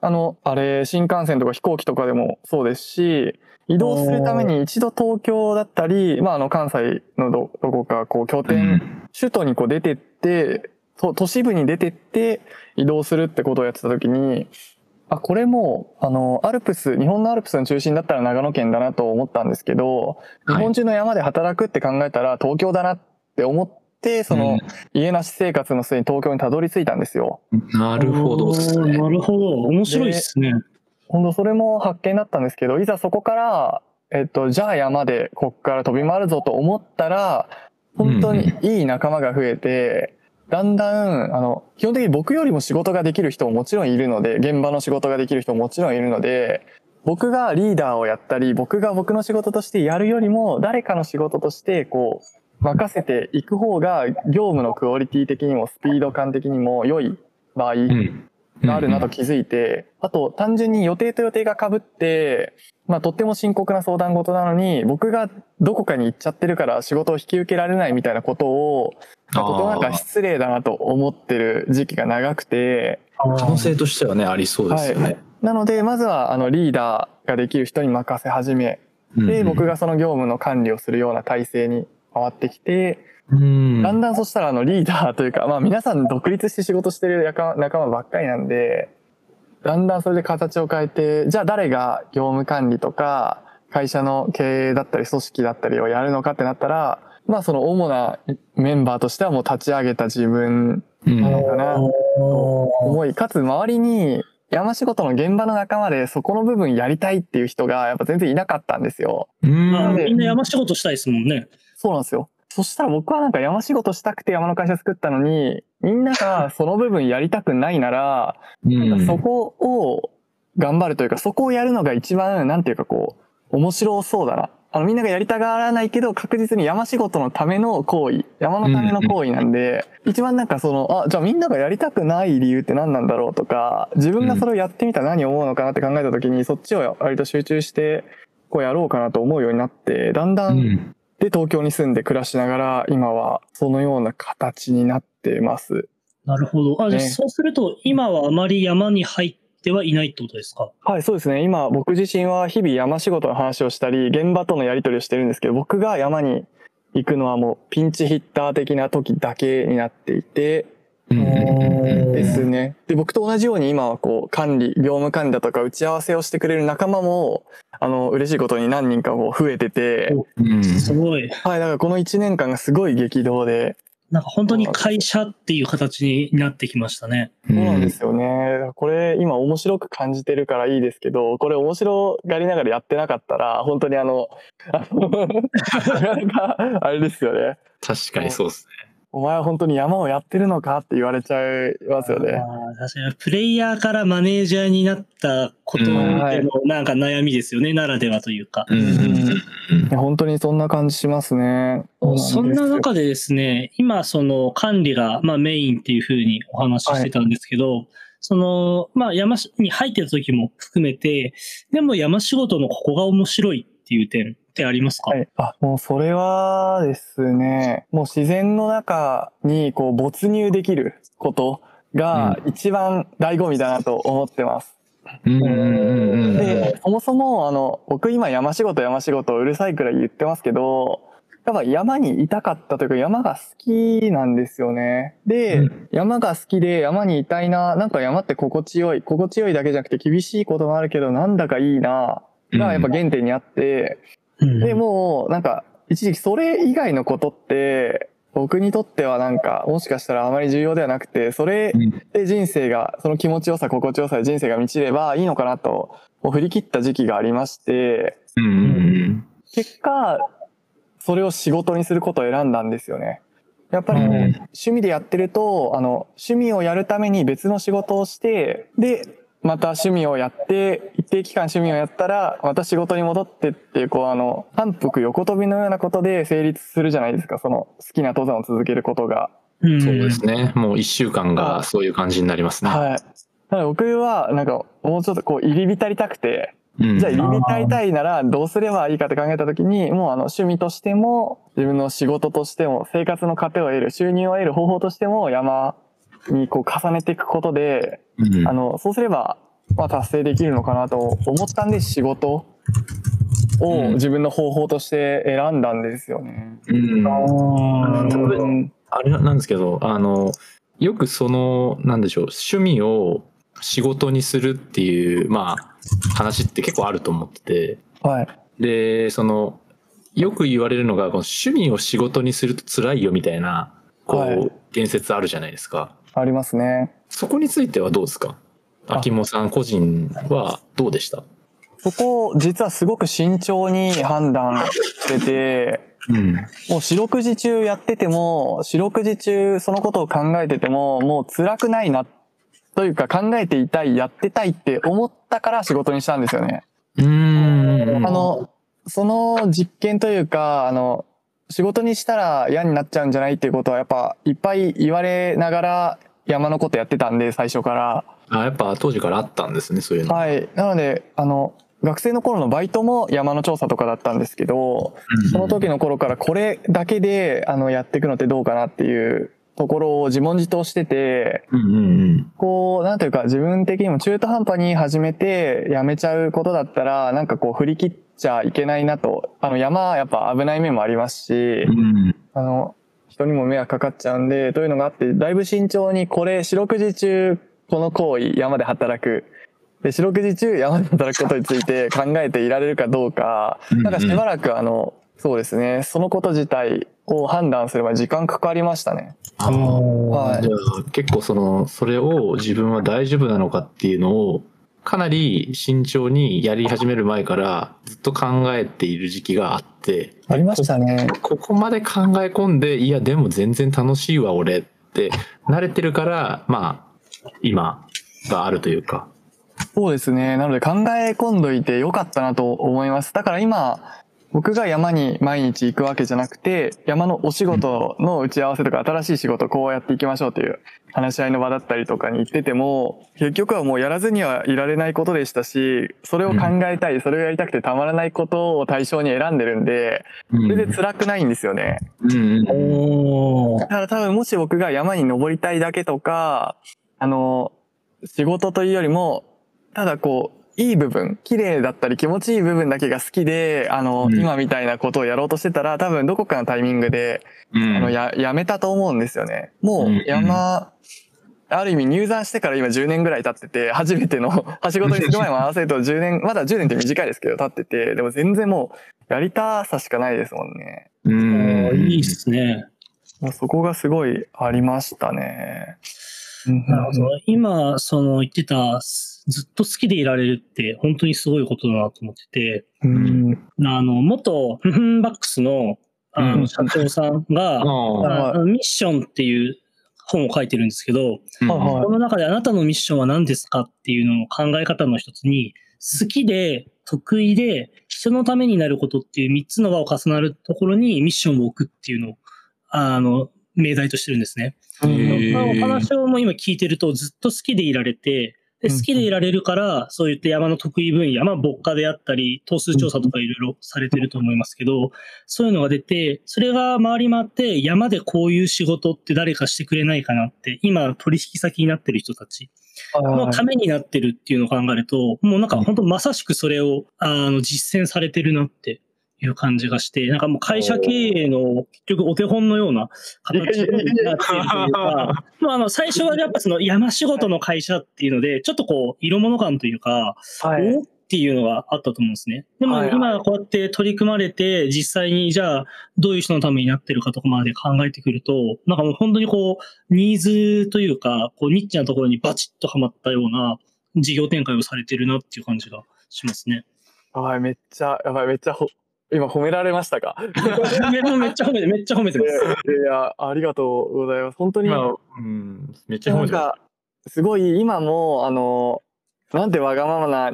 [SPEAKER 3] あの、あれ、新幹線とか飛行機とかでもそうですし、移動するために一度東京だったり、まあ、あの、関西のど、どこか、こう、拠
[SPEAKER 1] う
[SPEAKER 3] 点、
[SPEAKER 1] ん。
[SPEAKER 3] 首都にこう出てって、と都市部に出てって移動するってことをやってた時に、あ、これも、あの、アルプス、日本のアルプスの中心だったら長野県だなと思ったんですけど、日本中の山で働くって考えたら東京だなって思って、その、家なし生活の末に東京にたどり着いたんですよ。
[SPEAKER 1] なるほどね。
[SPEAKER 2] なるほど。面白いですね。
[SPEAKER 3] 本当それも発見だったんですけど、いざそこから、えっと、じゃあ山でこっから飛び回るぞと思ったら、本当にいい仲間が増えて、だんだん、あの、基本的に僕よりも仕事ができる人ももちろんいるので、現場の仕事ができる人ももちろんいるので、僕がリーダーをやったり、僕が僕の仕事としてやるよりも、誰かの仕事として、こう、任せていく方が、業務のクオリティ的にも、スピード感的にも良い場合、があるなと気づいて、あと単純に予定と予定が被って、まあとっても深刻な相談事なのに、僕がどこかに行っちゃってるから仕事を引き受けられないみたいなことを、まあとてもなんか失礼だなと思ってる時期が長くて、
[SPEAKER 1] 可能性としてはね、ありそうですよね。
[SPEAKER 3] なのでまずはあのリーダーができる人に任せ始め、で、僕がその業務の管理をするような体制に変わってきて、
[SPEAKER 1] うん、
[SPEAKER 3] だんだんそしたらあのリーダーというか、まあ皆さん独立して仕事してる仲仲間ばっかりなんで、だんだんそれで形を変えて、じゃあ誰が業務管理とか、会社の経営だったり組織だったりをやるのかってなったら、まあその主なメンバーとしてはもう立ち上げた自分
[SPEAKER 1] うん
[SPEAKER 3] なのかなと思い、かつ周りに山仕事の現場の仲間でそこの部分やりたいっていう人がやっぱ全然いなかったんですよ。
[SPEAKER 1] うん
[SPEAKER 2] みんな山仕事したいですもんね。
[SPEAKER 3] そうなんですよ。そしたら僕はなんか山仕事したくて山の会社作ったのに、みんながその部分やりたくないなら、
[SPEAKER 1] うん
[SPEAKER 3] そこを頑張るというか、そこをやるのが一番、なんていうかこう、面白そうだな。あの、みんながやりたがらないけど、確実に山仕事のための行為、山のための行為なんで、一番なんかその、あ、じゃあみんながやりたくない理由って何なんだろうとか、自分がそれをやってみたら何を思うのかなって考えた時に、そっちを割と集中して、こうやろうかなと思うようになって、だんだ、
[SPEAKER 1] うんん
[SPEAKER 3] で、東京に住んで暮らしながら、今はそのような形になってます。
[SPEAKER 2] なるほど。あ、じゃそうすると、今はあまり山に入ってはいないってことですか？
[SPEAKER 3] はい、そうですね。今、僕自身は日々山仕事の話をしたり、現場とのやり取りをしてるんですけど、僕が山に行くのはもうピンチヒッター的な時だけになっていて、
[SPEAKER 1] うん
[SPEAKER 3] ですね。で、僕と同じように今はこう、管理、業務管理だとか打ち合わせをしてくれる仲間も、あの、嬉しいことに何人かこう増えてて、
[SPEAKER 1] うん
[SPEAKER 2] すごい。
[SPEAKER 3] はい、だからこの1年間がすごい激動で、
[SPEAKER 2] なんか本当に会社っていう形になってきましたね。
[SPEAKER 3] そうなんですよね。これ今面白く感じてるからいいですけど、これ面白がりながらやってなかったら、本当にあの、あの なかなかあれですよね。
[SPEAKER 1] 確かにそうですね。
[SPEAKER 3] お前は本当に山をやってるのかって言われちゃいますよね。
[SPEAKER 2] 確かに、プレイヤーからマネージャーになったことで
[SPEAKER 1] うん
[SPEAKER 3] はい
[SPEAKER 2] のなんか悩みですよね、ならではというか。
[SPEAKER 1] うん
[SPEAKER 3] 本当にそんな感じしますね。
[SPEAKER 2] そんな中でですね、今その管理がまあメインっていうふうにお話ししてたんですけど、そのまあ山に入ってた時も含めて、でも山仕事のここが面白いっていう点ってありますか、
[SPEAKER 3] はい。あ、もうそれはですね、もう自然の中にこう没入できることが一番醍醐味だなと思ってます。で、そもそも、あの、僕今山仕事山仕事うるさいくらい言ってますけど、やっぱ山にいたかったというか山が好きなんですよね。で、
[SPEAKER 1] うん
[SPEAKER 3] 山が好きで山にいたいな、なんか山って心地よい、心地よいだけじゃなくて厳しいこともあるけど、なんだかいいな、がやっぱ原点にあって、
[SPEAKER 2] うん
[SPEAKER 3] で、もう、なんか、一時期それ以外のことって、僕にとってはなんか、もしかしたらあまり重要ではなくて、それ
[SPEAKER 1] うん
[SPEAKER 3] で人生が、その気持ちよさ、心地よさで人生が満ちればいいのかなと、もう振り切った時期がありまして、
[SPEAKER 1] うんうん。
[SPEAKER 3] 結果、それを仕事にすることを選んだんですよね。やっぱり
[SPEAKER 1] うん。
[SPEAKER 3] 趣味でやってると、あの、趣味をやるために別の仕事をして、で、また趣味をやって、一定期間趣味をやったら、また仕事に戻ってっていう、こうあの、反復横跳びのようなことで成立するじゃないですか、その好きな登山を続けることが。
[SPEAKER 2] うん
[SPEAKER 1] そうですね。もう一週間がそういう感じになりますね。
[SPEAKER 3] はい。なので僕は、なんか、もうちょっとこう、入り浸りたくて、
[SPEAKER 1] うん
[SPEAKER 3] じゃあ入り浸りたいならどうすればいいかって考えた時にもうあの趣味としても自分の仕事としても生活の糧を得る収入を得る方法としても山にこう重ねていくことで、
[SPEAKER 1] うん
[SPEAKER 3] あの、そうすれば、まあ達成できるのかなと思ったんで仕事を自分の方法として選んだんですよね。
[SPEAKER 1] うん
[SPEAKER 2] あ
[SPEAKER 1] あれなんですけど、あの、よくその、なんでしょう、趣味を仕事にするっていう、まあ、話って結構あると思ってて、
[SPEAKER 3] はい。
[SPEAKER 1] で、その、よく言われるのが、この趣味を仕事にすると辛いよみたいな、こう、
[SPEAKER 3] はい
[SPEAKER 1] 言説あるじゃないですか。
[SPEAKER 3] ありますね。
[SPEAKER 1] そこについてはどうですか？
[SPEAKER 3] あ
[SPEAKER 1] 秋元さん個人はどうでした？
[SPEAKER 3] そこ、実はすごく慎重に判断してて、
[SPEAKER 1] うん。
[SPEAKER 3] もう四六時中やってても、四六時中そのことを考えてても、もう辛くないな、というか考えていたい、やってたいって思ったから仕事にしたんですよね。
[SPEAKER 1] うーん。
[SPEAKER 3] あの、その実験というか、あの、仕事にしたら嫌になっちゃうんじゃないっていうことはやっぱいっぱい言われながら山のことやってたんで、最初から。
[SPEAKER 1] あ、やっぱ当時からあったんですね、そういうの。
[SPEAKER 3] はい。なので、あの、学生の頃のバイトも山の調査とかだったんですけど、その時の頃からこれだけで、あの、やっていくのってどうかなっていうところを自問自答してて、
[SPEAKER 1] うんうんうん。
[SPEAKER 3] こう、なんていうか自分的にも中途半端に始めてやめちゃうことだったら、なんかこう振り切っちゃいけないなと。あの、山やっぱ危ない面もありますし
[SPEAKER 1] う、ん。
[SPEAKER 3] あの、人にも迷惑かかっちゃうんで、というのがあって、だいぶ慎重にこれ、四六時中、この行為、山で働く。で、四六時中、山で働くことについて考えていられるかどうか、なんかしばらくあの、そうですね、そのこと自体を判断すれば時間かかりましたね。
[SPEAKER 1] あー。
[SPEAKER 3] はい。
[SPEAKER 1] じゃあ結構その、それを自分は大丈夫なのかっていうのを、かなり慎重にやり始める前からずっと考えている時期があって、
[SPEAKER 3] ありましたね。
[SPEAKER 1] ここまで考え込んで、いやでも全然楽しいわ俺って慣れてるから、まあ、今があるというか。
[SPEAKER 3] そうですね。なので考え込んどいてよかったなと思います。だから今、僕が山に毎日行くわけじゃなくて、山のお仕事の打ち合わせとか新しい仕事こうやっていきましょうという話し合いの場だったりとかに行ってても、結局はもうやらずにはいられないことでしたし、それを考えたい、それをやりたくてたまらないことを対象に選んでるんで、
[SPEAKER 1] うん
[SPEAKER 3] それで辛くないんですよね。だから多分もし僕が山に登りたいだけとか、あの、仕事というよりも、ただこう、いい部分、綺麗だったり気持ちいい部分だけが好きで、あの、
[SPEAKER 1] うん
[SPEAKER 3] 今みたいなことをやろうとしてたら、多分どこかのタイミングで、
[SPEAKER 1] うん
[SPEAKER 3] あの、や、やめたと思うんですよね。も
[SPEAKER 1] うん
[SPEAKER 3] う山、ある意味入山してから今10年ぐらい経ってて、初めての、はしごとにする前も合わせると10年、まだ10年って短いですけど経ってて、でも全然もう、やりたさしかないですもんね。
[SPEAKER 1] うん
[SPEAKER 2] いいっすね。
[SPEAKER 3] もうそこがすごいありましたね。
[SPEAKER 2] なるほど。今、その言ってた、ずっと好きでいられるって本当にすごいことだなと思ってて、
[SPEAKER 3] うん。
[SPEAKER 2] あの、元フフンバックスのあ
[SPEAKER 3] うん。
[SPEAKER 2] の社長さんが、ミッションっていう本を書いてるんですけど、
[SPEAKER 1] うん。
[SPEAKER 2] この中であなたのミッションは何ですかっていうのを考え方の一つに、好きで、得意で、人のためになることっていう3つの輪を重なるところにミッションを置くっていうのを、あの、命題としてるんですね。お話をもう今聞いてるとずっと好きでいられて、で
[SPEAKER 3] うん
[SPEAKER 2] 好きでいられるから、そういった山の得意分野、まあ、牧歌であったり、頭数調査とかいろいろされてると思いますけど、そういうのが出て、それが回り回って、山でこういう仕事って誰かしてくれないかなって、今取引先になってる人たちのためになってるっていうのを考えると、もうなんか本当まさしくそれを、あの、実践されてるなっていう感じがして、なんかもう会社経営の結局お手本のような形になっているというか、まあ、あの、最初はやっぱその山仕事の会社っていうので、ちょっとこう、色物感というか、
[SPEAKER 3] はい。
[SPEAKER 2] おっていうのがあったと思うんですね。でも今こうやって取り組まれて、実際にじゃあどういう人のためになってるかとかまで考えてくると、なんかもう本当にこう、ニーズというか、こう、ニッチなところにバチッとはまったような事業展開をされてるなっていう感じがしますね。
[SPEAKER 3] はい、めっちゃ、やばい、めっちゃほ、今褒められましたか？
[SPEAKER 2] めめっちゃ褒めて、めっちゃ褒めて
[SPEAKER 3] い
[SPEAKER 2] ます。
[SPEAKER 3] やいや、ありがとうございます。本当に、
[SPEAKER 1] 今、うん、めっちゃ褒めてま
[SPEAKER 3] なんか、すごい今も、あの、なんてわがままな、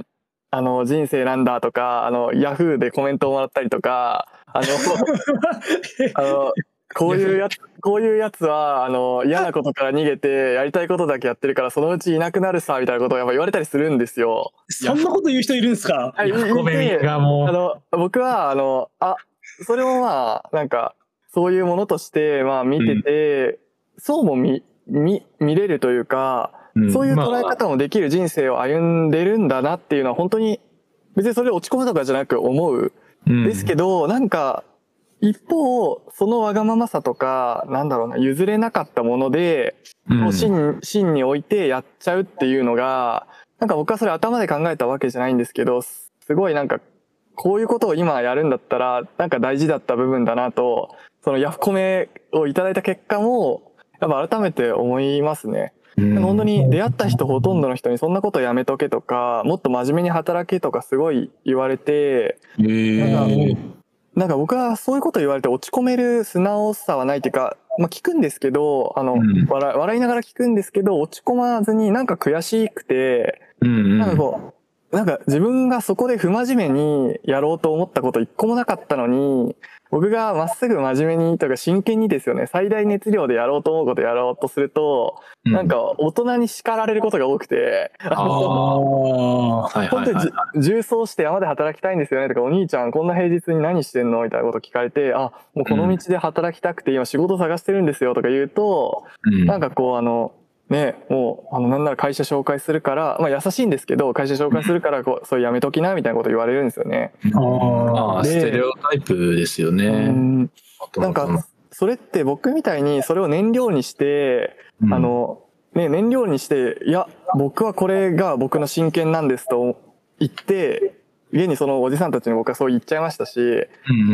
[SPEAKER 3] あの、人生なんだとか、あの、ヤフーでコメントをもらったりとか、あの、あの、こういうやつ、こういうやつは、あの、嫌なことから逃げて、やりたいことだけやってるから、そのうちいなくなるさ、みたいなことをやっぱ言われたりするんですよ。
[SPEAKER 2] そんなこと言う人いるんですか？
[SPEAKER 3] はい、
[SPEAKER 1] す。ごめん
[SPEAKER 3] いて
[SPEAKER 1] がも
[SPEAKER 3] あの、僕は、あの、あ、それをまあ、なんか、そういうものとして、まあ見てて、そうも見、見、見れるというか、
[SPEAKER 1] ん
[SPEAKER 3] そういう捉え
[SPEAKER 1] まあ
[SPEAKER 3] 方もできる人生を歩んでるんだなっていうのは本当に、別にそれで落ち込むとかじゃなく思う。
[SPEAKER 1] うん
[SPEAKER 3] ですけど、なんか、一方、そのわがままさとか、なんだろうな、譲れなかったもので、
[SPEAKER 1] うん。
[SPEAKER 3] を真真に置いてやっちゃうっていうのが、なんか僕はそれ頭で考えたわけじゃないんですけど、すすごいなんか、こういうことを今やるんだったら、なんか大事だった部分だなと、そのヤフコメをいただいた結果も、やっぱ改めて思いますね。
[SPEAKER 1] うん。
[SPEAKER 3] 本当に出会った人ほとんどの人にそんなことやめとけとか、もっと真面目に働けとかすごい言われて、
[SPEAKER 1] へー
[SPEAKER 3] なんか僕はそういうこと言われて落ち込める素直さはないっていうか、まあ聞くんですけど、あの、
[SPEAKER 1] うん。
[SPEAKER 3] 笑い笑いながら聞くんですけど、落ち込まずになんか悔しくて、
[SPEAKER 1] うんうん。
[SPEAKER 3] なんかこう、なんか自分がそこで不真面目にやろうと思ったこと一個もなかったのに、僕がまっすぐ真面目にとか真剣にですよね、最大熱量でやろうと思うことやろうとすると、
[SPEAKER 1] う
[SPEAKER 3] なんか大人に叱られることが多くて、あ本当に重曹して山で働きたいんですよね。とか、お兄ちゃんこんな平日に何してんのみたいなこと聞かれて、あ、もうこの道で働きたくて今仕事探してるんですよとか言うと、
[SPEAKER 1] うん。
[SPEAKER 3] なんかこうあの、ね、もう、あの、なんなら会社紹介するから、まあ優しいんですけど、会社紹介するから、こう、そうやめときな、みたいなこと言われるんですよね。
[SPEAKER 2] あ
[SPEAKER 1] まあ
[SPEAKER 3] で
[SPEAKER 1] ステレオタイプですよ
[SPEAKER 3] う
[SPEAKER 1] ね。
[SPEAKER 3] なんか、それって僕みたいにそれを燃料にして、
[SPEAKER 1] うん
[SPEAKER 3] あの、ね、燃料にして、いや、僕はこれが僕の真剣なんですと言って、現にそのおじさんたちに僕はそう言っちゃいましたし、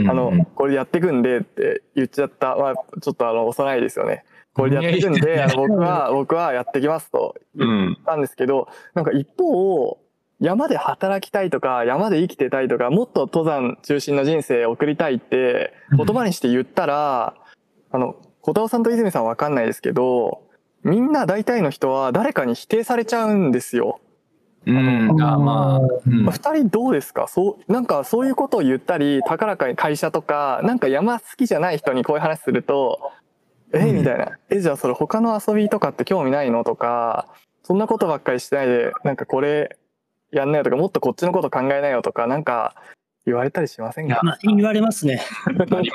[SPEAKER 3] あの、これでやっていくんでって言っちゃった。まあ、ちょっとあの、幼いですよね。これでやっていくんで、僕は、僕はやってきますと
[SPEAKER 1] うん
[SPEAKER 3] たんですけど、なんか一方、山で働きたいとか、山で生きてたいとか、もっと登山中心の人生を送りたいって、言葉にして言ったら、あの、小田尾さんと泉さんはわかんないですけど、みんな大体の人は誰かに否定されちゃうんですよ。
[SPEAKER 1] うんあまあ、うん。
[SPEAKER 3] 人どうですか？そう、なんかそういうことを言ったり、高らかに会社とか、なんか山好きじゃない人にこういう話すると、え
[SPEAKER 1] うん
[SPEAKER 3] みたいな。え、じゃあそれ他の遊びとかって興味ないのとか、そんなことばっかりしてないで、なんかこれやんなよとか、もっとこっちのこと考えなよとか、なんか言われたりしませんか？
[SPEAKER 2] まあ、言われますね。
[SPEAKER 1] ありますね。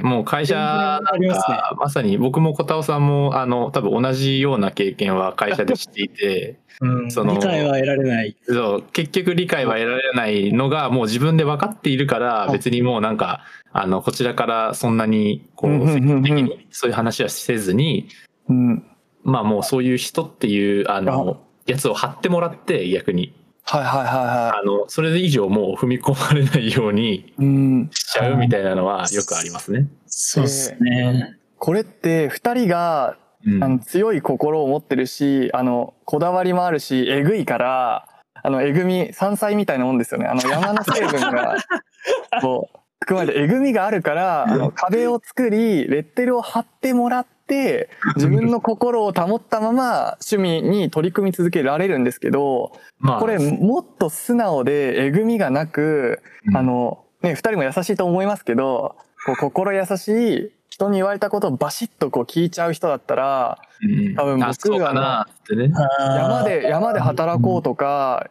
[SPEAKER 1] もう会社なん
[SPEAKER 2] ありますね
[SPEAKER 1] か、まさに僕も小田尾さんも、あの、多分同じような経験は会社でしていて、
[SPEAKER 2] うん、
[SPEAKER 1] その
[SPEAKER 2] 理解は得られない。
[SPEAKER 1] そう、結局理解は得られないのがもう自分で分かっているから、
[SPEAKER 3] い
[SPEAKER 1] 別にもうなんか、あの、こちらからそんなに、こう、積極的にそういう話はせずに、
[SPEAKER 3] うん。
[SPEAKER 1] まあもうそういう人っていう、あの、やつを貼ってもらって、逆に。
[SPEAKER 3] はいはいはいは
[SPEAKER 1] あの、それ以上もう踏み込まれないように
[SPEAKER 3] い。うん。
[SPEAKER 1] しちゃうみたいなのはよくありますね。
[SPEAKER 2] そうですね。
[SPEAKER 3] これって二人が
[SPEAKER 1] うん
[SPEAKER 3] あの強い心を持ってるし、あの、こだわりもあるし、えぐいから、あの、えぐみ、山菜みたいなもんですよね。あの、山の成分が、こう、含まれて、えぐみがあるから、あの、壁を作り、レッテルを貼ってもらって、自分の心を保ったまま、趣味に取り組み続けられるんですけど、
[SPEAKER 1] まあ、
[SPEAKER 3] これ、もっと素直で、えぐみがなく、
[SPEAKER 1] うん。
[SPEAKER 3] あの、ね、二人も優しいと思いますけど、こう心優しい、人に言われたことをバシッとこう聞いちゃう人だったら、
[SPEAKER 1] うん。
[SPEAKER 3] 多分僕
[SPEAKER 1] あそうかなってね。
[SPEAKER 3] 山で、山で働こうとか、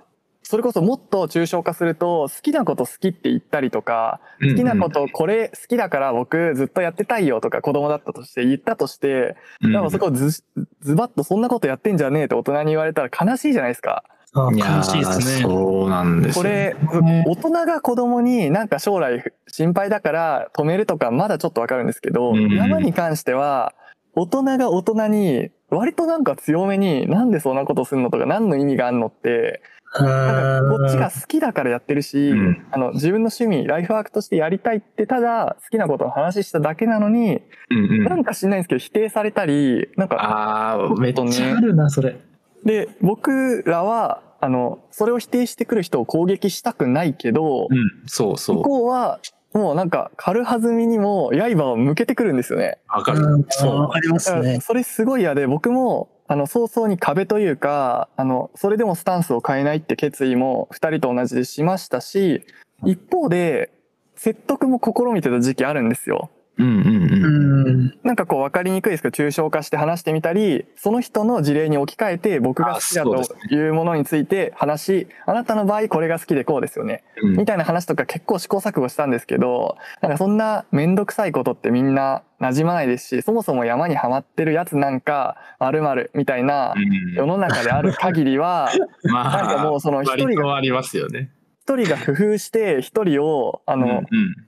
[SPEAKER 3] それこそもっと抽象化すると、好きなこと好きって言ったりとか、好きなことこれ好きだから僕ずっとやってたいよとか子供だったとして言ったとして、
[SPEAKER 1] うん、
[SPEAKER 3] でもそこズズバッとそんなことやってんじゃねえって大人に言われたら悲しいじゃないですか。
[SPEAKER 2] 悲しいですね。
[SPEAKER 1] そうなんですよ
[SPEAKER 3] これ、
[SPEAKER 2] ね
[SPEAKER 3] 大人が子供になんか将来心配だから止めるとかまだちょっとわかるんですけど、
[SPEAKER 1] うん
[SPEAKER 3] 山に関しては、大人が大人に割となんか強めになんでそんなことするのとか何の意味があんのって、なんかこっちが好きだからやってるし、
[SPEAKER 1] うん
[SPEAKER 3] あの自分の趣味、ライフワークとしてやりたいってただ好きなことの話しただけなのに、
[SPEAKER 1] うんうん
[SPEAKER 3] なんか知んないんですけど否定されたり、なんか、
[SPEAKER 1] ああ、めっちゃあるな、それ。
[SPEAKER 3] で、僕らは、あの、それを否定してくる人を攻撃したくないけど、
[SPEAKER 1] うん、そうそ
[SPEAKER 3] 向
[SPEAKER 1] う。
[SPEAKER 3] こうは、もうなんか軽はずみにも刃を向けてくるんですよね。
[SPEAKER 1] わかる。
[SPEAKER 2] うん
[SPEAKER 1] そう
[SPEAKER 2] わかりますね。
[SPEAKER 3] それすごい嫌で、僕も、あの、早々に壁というか、あの、それでもスタンスを変えないって決意も二人と同じでしましたし、一方で、説得も試みてた時期あるんですよ。なんかこう分かりにくいですけど抽象化して話してみたりその人の事例に置き換えて僕が好きだというものについて話しあなたの場合これが好きでこうですよね、
[SPEAKER 1] うん。
[SPEAKER 3] みたいな話とか結構試行錯誤したんですけどなんかそんな面倒くさいことってみんな馴染まないですしそもそも山にはまってるやつなんか〇〇みたいな世の中である限りは
[SPEAKER 1] ま
[SPEAKER 3] なんかもうその一人
[SPEAKER 1] 割
[SPEAKER 3] が
[SPEAKER 1] とありますよね。
[SPEAKER 3] 一人が工夫して一人をあの、
[SPEAKER 1] うん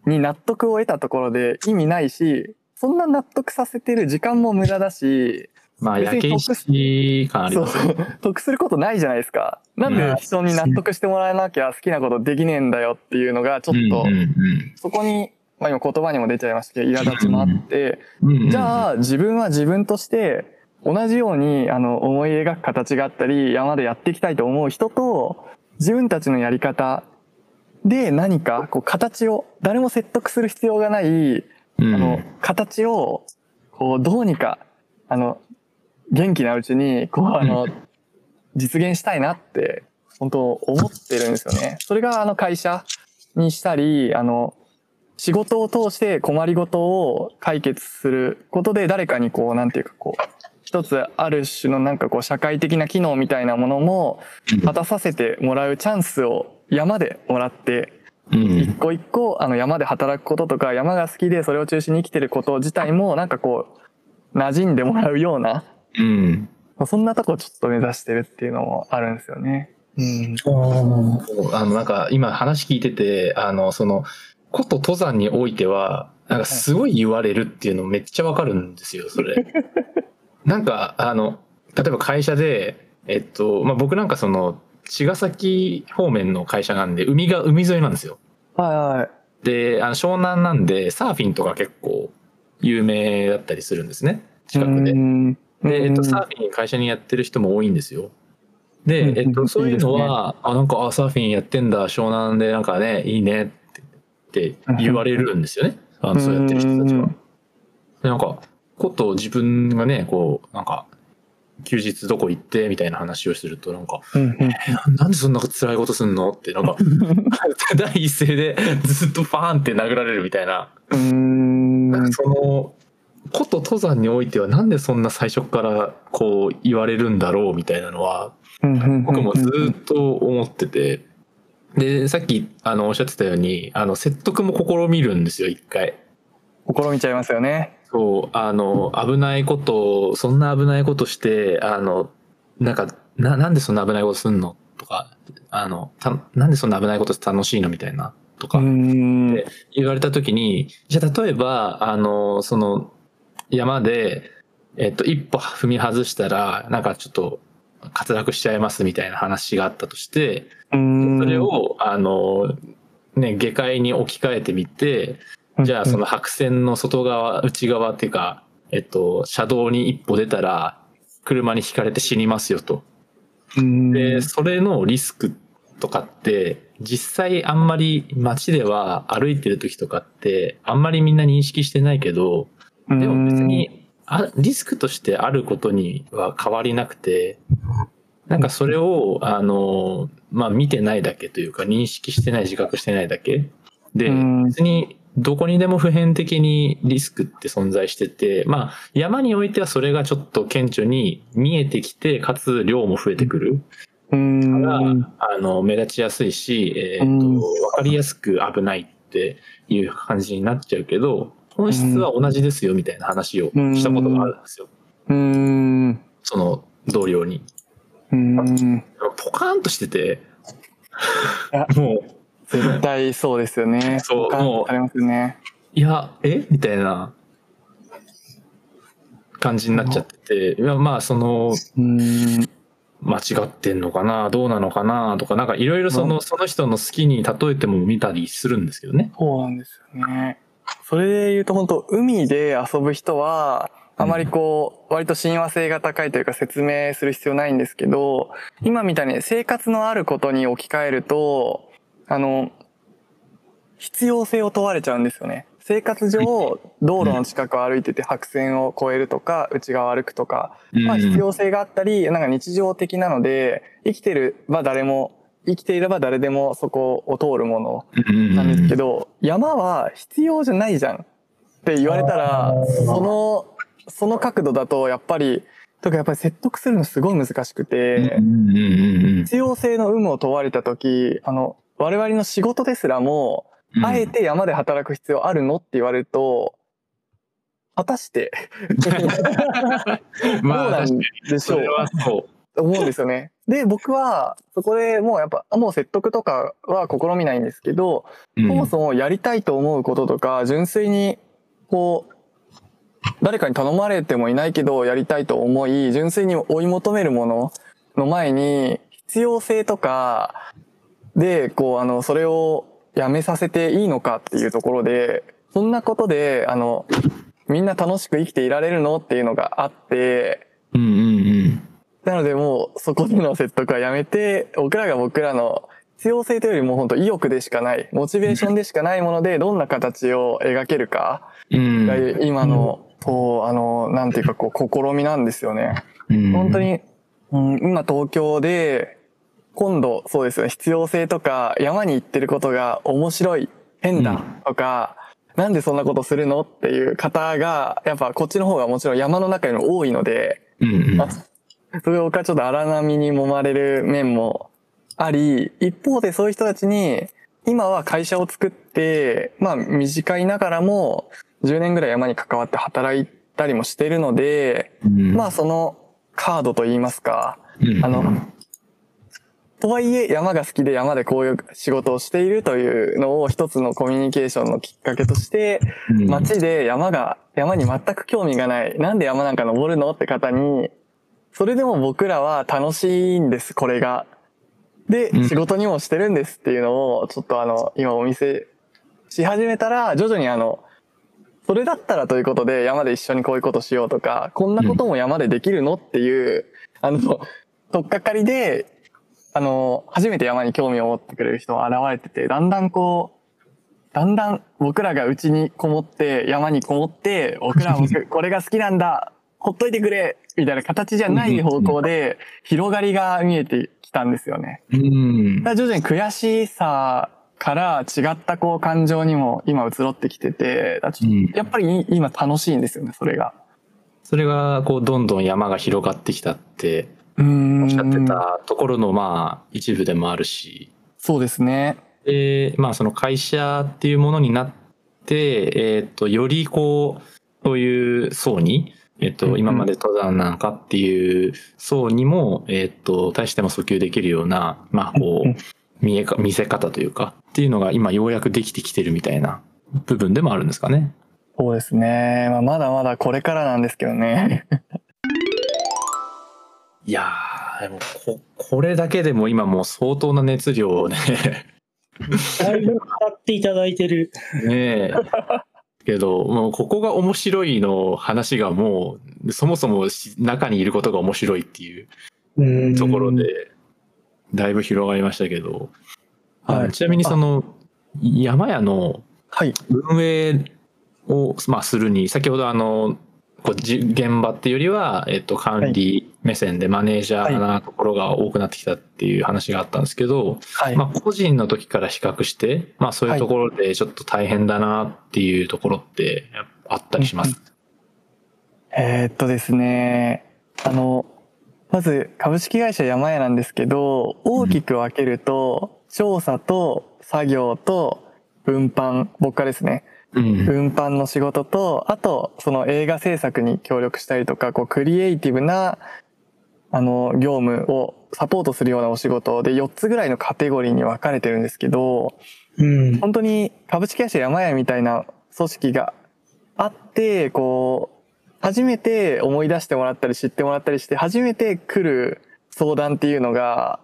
[SPEAKER 1] うん。
[SPEAKER 3] に納得を得たところで意味ないしそんな納得させてる時間も無駄だし
[SPEAKER 1] まあ、
[SPEAKER 3] 別に
[SPEAKER 1] 焼け石感ありますよね。
[SPEAKER 3] 得することないじゃないですか。なんで人に納得してもらえなきゃ好きなことできねえんだよっていうのがちょっと、そこに、まあ、今言葉にも出ちゃいましたけど苛立ちもあって、じゃあ自分は自分として同じようにあの思い描く形があったり山でやっていきたいと思う人と自分たちのやり方で何かこう形を誰も説得する必要がない
[SPEAKER 1] うん。
[SPEAKER 3] あの形をこうどうにかあの元気なうちにこうあの実現したいなって本当思ってるんですよね。それがあの会社にしたりあの仕事を通して困りごとを解決することで誰かにこうなんていうかこう一つある種のなんかこう社会的な機能みたいなものも果たさせてもらうチャンスを山でもらって
[SPEAKER 1] うん
[SPEAKER 3] 一個一個あの山で働くこととか山が好きでそれを中心に生きてること自体もなんかこう馴染んでもらうような
[SPEAKER 1] うん
[SPEAKER 3] そんなとこちょっと目指してるっていうのもあるんですよね。うん。
[SPEAKER 1] あのなんか今話聞いててあのその古都登山においてはなんかすごい言われるっていうのめっちゃわかるんですよそれ。なんかあの例えば会社でえっとまあ僕なんかその茅ヶ崎方面の会社なんで海が海沿いなんですよ。
[SPEAKER 3] はいはい。
[SPEAKER 1] であの湘南なんでサーフィンとか結構有名だったりするんですね近くで
[SPEAKER 3] う。ん
[SPEAKER 1] で、えっと、
[SPEAKER 3] うん
[SPEAKER 1] サーフィン会社にやってる人も多いんですよ。で、
[SPEAKER 3] うん
[SPEAKER 1] えっと、そういうのは、あ、なんか、あ、サーフィンやってんだ、湘南でなんかね、いいねってって言われるんですよね。あの、そうやってる人たちは。で、なんか、こと自分がね、こう、なんか、休日どこ行ってみたいな話をすると、なんか、
[SPEAKER 3] うんうん
[SPEAKER 1] えななんでそんな辛いことすんのって、なんか、第一声でずっとファーンって殴られるみたいな。
[SPEAKER 3] うん
[SPEAKER 1] なんかその古都登山においてはなんでそんな最初からこう言われるんだろうみたいなのは僕もずっと思っててでさっきあのおっしゃってたようにあの説得も試みるんですよ一回。
[SPEAKER 3] 試みちゃいますよね。
[SPEAKER 1] そうあの危ないことをそんな危ないことしてあのなんかななんでそんな危ないことすんのとかあのたなんでそんな危ないことして楽しいのみたいなとか。言われた時に、じゃあ例えば、あの、その山で、えっと、一歩踏み外したら、なんかちょっと滑落しちゃいますみたいな話があったとして、
[SPEAKER 3] うん
[SPEAKER 1] それを、あの、ね、下界に置き換えてみて、じゃあその白線の外側、内側っていうか、えっと、車道に一歩出たら、車にひかれて死にますよと。
[SPEAKER 3] うん
[SPEAKER 1] で、それのリスクとかって、実際あんまり街では歩いてる時とかって、あんまりみんな認識してないけど、でも別に、あリスクとしてあることには変わりなくて、なんかそれを、あの、まあ見てないだけというか、認識してない、自覚してないだけ。で
[SPEAKER 3] うん、
[SPEAKER 1] 別にどこにでも普遍的にリスクって存在してて、まあ山においてはそれがちょっと顕著に見えてきて、かつ量も増えてくる。
[SPEAKER 3] うん。
[SPEAKER 1] が、あの、目立ちやすいし、えっ、
[SPEAKER 3] うん。
[SPEAKER 1] と、わかりやすく危ないっていう感じになっちゃうけど、本質は同じですよみたいな話をしたことがあるんですよ。
[SPEAKER 3] うん。
[SPEAKER 1] その同僚に。
[SPEAKER 3] うん。
[SPEAKER 1] ポカーンとしてて。
[SPEAKER 3] や、
[SPEAKER 1] もう、
[SPEAKER 3] 絶対そうですよね。
[SPEAKER 1] そう
[SPEAKER 3] 感
[SPEAKER 1] もう。
[SPEAKER 3] されますよね。
[SPEAKER 1] いや、え？みたいな。感じになっちゃってて、いやまあ、その、
[SPEAKER 3] うん。
[SPEAKER 1] 間違ってんのかな？どうなのかな？とか、なんかいろいろその、その人の好きに例えても見たりするんですけどね。
[SPEAKER 3] そうなんですよね。それで言うと本当海で遊ぶ人は、あまりこう、割と親和性が高いというか説明する必要ないんですけど、今みたいに生活のあることに置き換えると、あの、必要性を問われちゃうんですよね。生活上、道路の近くを歩いてて白線を越えるとか、内側を歩くとか、まあ必要性があったり、なんか日常的なので、生きてれば誰も、生きていれば誰でもそこを通るもの
[SPEAKER 1] うん。
[SPEAKER 3] なんですけど、山は必要じゃないじゃん。っって言われたらその、その角度だとやっぱり、とかやっぱり説得するのすごい難しくて、必要性の有無を問われた時、あの、我々の仕事ですらも、
[SPEAKER 1] うん。
[SPEAKER 3] あえて山で働く必要あるのって言われると、果たして、ど う
[SPEAKER 1] まあ、
[SPEAKER 3] なん。でしょ
[SPEAKER 1] う？
[SPEAKER 3] 思うんですよね。で、僕は、そこでもうやっぱ、もう説得とかは試みないんですけど、
[SPEAKER 1] うん
[SPEAKER 3] そもそもやりたいと思うこととか、純粋に、こう、誰かに頼まれてもいないけど、やりたいと思い、純粋に追い求めるものの前に、必要性とか、で、こう、あの、それをやめさせていいのかっていうところで、そんなことで、あの、みんな楽しく生きていられるのっていうのがあって、
[SPEAKER 1] うんうんうん。
[SPEAKER 3] なのでもうそこでの説得はやめて、僕らが僕らの必要性というよりも本当意欲でしかない、モチベーションでしかないものでどんな形を描けるか
[SPEAKER 1] うん
[SPEAKER 3] が今の、こう、あの、なんていうかこう、試みなんですよね。
[SPEAKER 1] うん
[SPEAKER 3] 本当に、うん、今東京で、今度そうですよね、必要性とか山に行ってることが面白い、変だとか、なんでそんなことするのっていう方が、やっぱこっちの方がもちろん山の中よりも多いので、
[SPEAKER 1] うんうん。
[SPEAKER 3] あそれをちょっと荒波に揉まれる面もあり、一方でそういう人たちに、今は会社を作って、まあ短いながらも、10年ぐらい山に関わって働いたりもしているので、
[SPEAKER 1] うん。
[SPEAKER 3] まあそのカードといいますか、
[SPEAKER 1] うん。
[SPEAKER 3] あの、とはいえ山が好きで山でこういう仕事をしているというのを一つのコミュニケーションのきっかけとして、
[SPEAKER 1] うん。
[SPEAKER 3] 街で山が、山に全く興味がない。なんで山なんか登るの？って方に、それでも僕らは楽しいんです、これが。で
[SPEAKER 1] う、ん。
[SPEAKER 3] 仕事にもしてるんですっていうのを、ちょっとあの、今お見せし始めたら、徐々にあの、それだったらということで山で一緒にこういうことしようとか、こんなことも山でできるの？っていう、あの、とっかかりで、あの、初めて山に興味を持ってくれる人が現れてて、だんだんこう、だんだん僕らがうちにこもって、山にこもって、僕らは僕 これが好きなんだほっといてくれみたいな形じゃない方向で、広がりが見えてきたんですよね。
[SPEAKER 1] うん
[SPEAKER 3] 徐々に悔しさから違ったこう感情にも今移ろってきてて、やっぱり今楽しいんですよね、それが。
[SPEAKER 1] それがこうどんどん山が広がってきたっておっしゃってたところのまあ一部でもあるし
[SPEAKER 3] そうですね。
[SPEAKER 1] でまあその会社っていうものになってえっとよりこうそういう層にえっと今まで登山なのかっていう層にもえっと対しても訴求できるようなまあこ
[SPEAKER 3] うん
[SPEAKER 1] う見えか見せ方というかっていうのが今ようやくできてきてるみたいな部分でもあるんですかね。
[SPEAKER 3] そうですね。まあ、まだまだこれからなんですけどね。
[SPEAKER 1] いやー、でもこ、これだけでも今もう相当な熱量をね、
[SPEAKER 2] だいぶ語っていただいてる。
[SPEAKER 1] ねえ。けど、もうここが面白いの話がもう、そもそもし中にいることが面白いっていう。ところで、だいぶ広がりましたけど、あ
[SPEAKER 3] はい。
[SPEAKER 1] ちなみにその、山屋の
[SPEAKER 3] はい。
[SPEAKER 1] 運営を、まあ、するに、先ほどあの、こ現場っていうよりは、えっと、管理目線でマネージャーなところが多くなってきたっていう話があったんですけど、
[SPEAKER 3] はい。
[SPEAKER 1] まあ、個人の時から比較して、まあ、そういうところでちょっと大変だなっていうところってあったりします？
[SPEAKER 3] えーっとですね、あの、まず株式会社山屋なんですけど、大きく分けると、調査と作業と運搬、僕からですね、
[SPEAKER 1] うん。
[SPEAKER 3] 運搬の仕事と、あと、その映画制作に協力したりとか、こう、クリエイティブな、あの、業務をサポートするようなお仕事で4つぐらいのカテゴリーに分かれてるんですけど、
[SPEAKER 2] うん。
[SPEAKER 3] 本当に株式会社山屋みたいな組織があって、こう、初めて思い出してもらったり知ってもらったりして、初めて来る相談っていうのが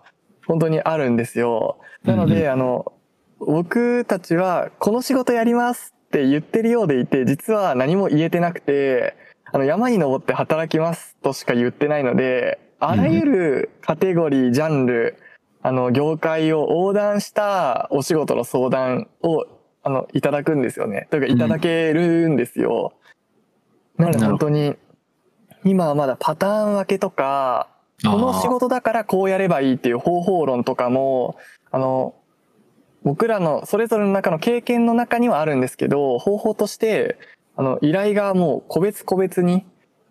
[SPEAKER 3] 本当にあるんですよ。なので、
[SPEAKER 1] うん
[SPEAKER 3] あの、僕たちはこの仕事やりますって言ってるようでいて、実は何も言えてなくて、あの、山に登って働きますとしか言ってないので、あらゆるカテゴリー、ジャンル、あの、業界を横断したお仕事の相談を、あの、いただくんですよね。というか、いただけるんですよ。なので、
[SPEAKER 1] なるほ
[SPEAKER 3] 本当に、今はまだパターン分けとか、この仕事だからこうやればいいっていう方法論とかも、あの、僕らのそれぞれの中の経験の中にはあるんですけど、方法として、あの、依頼がもう個別個別に、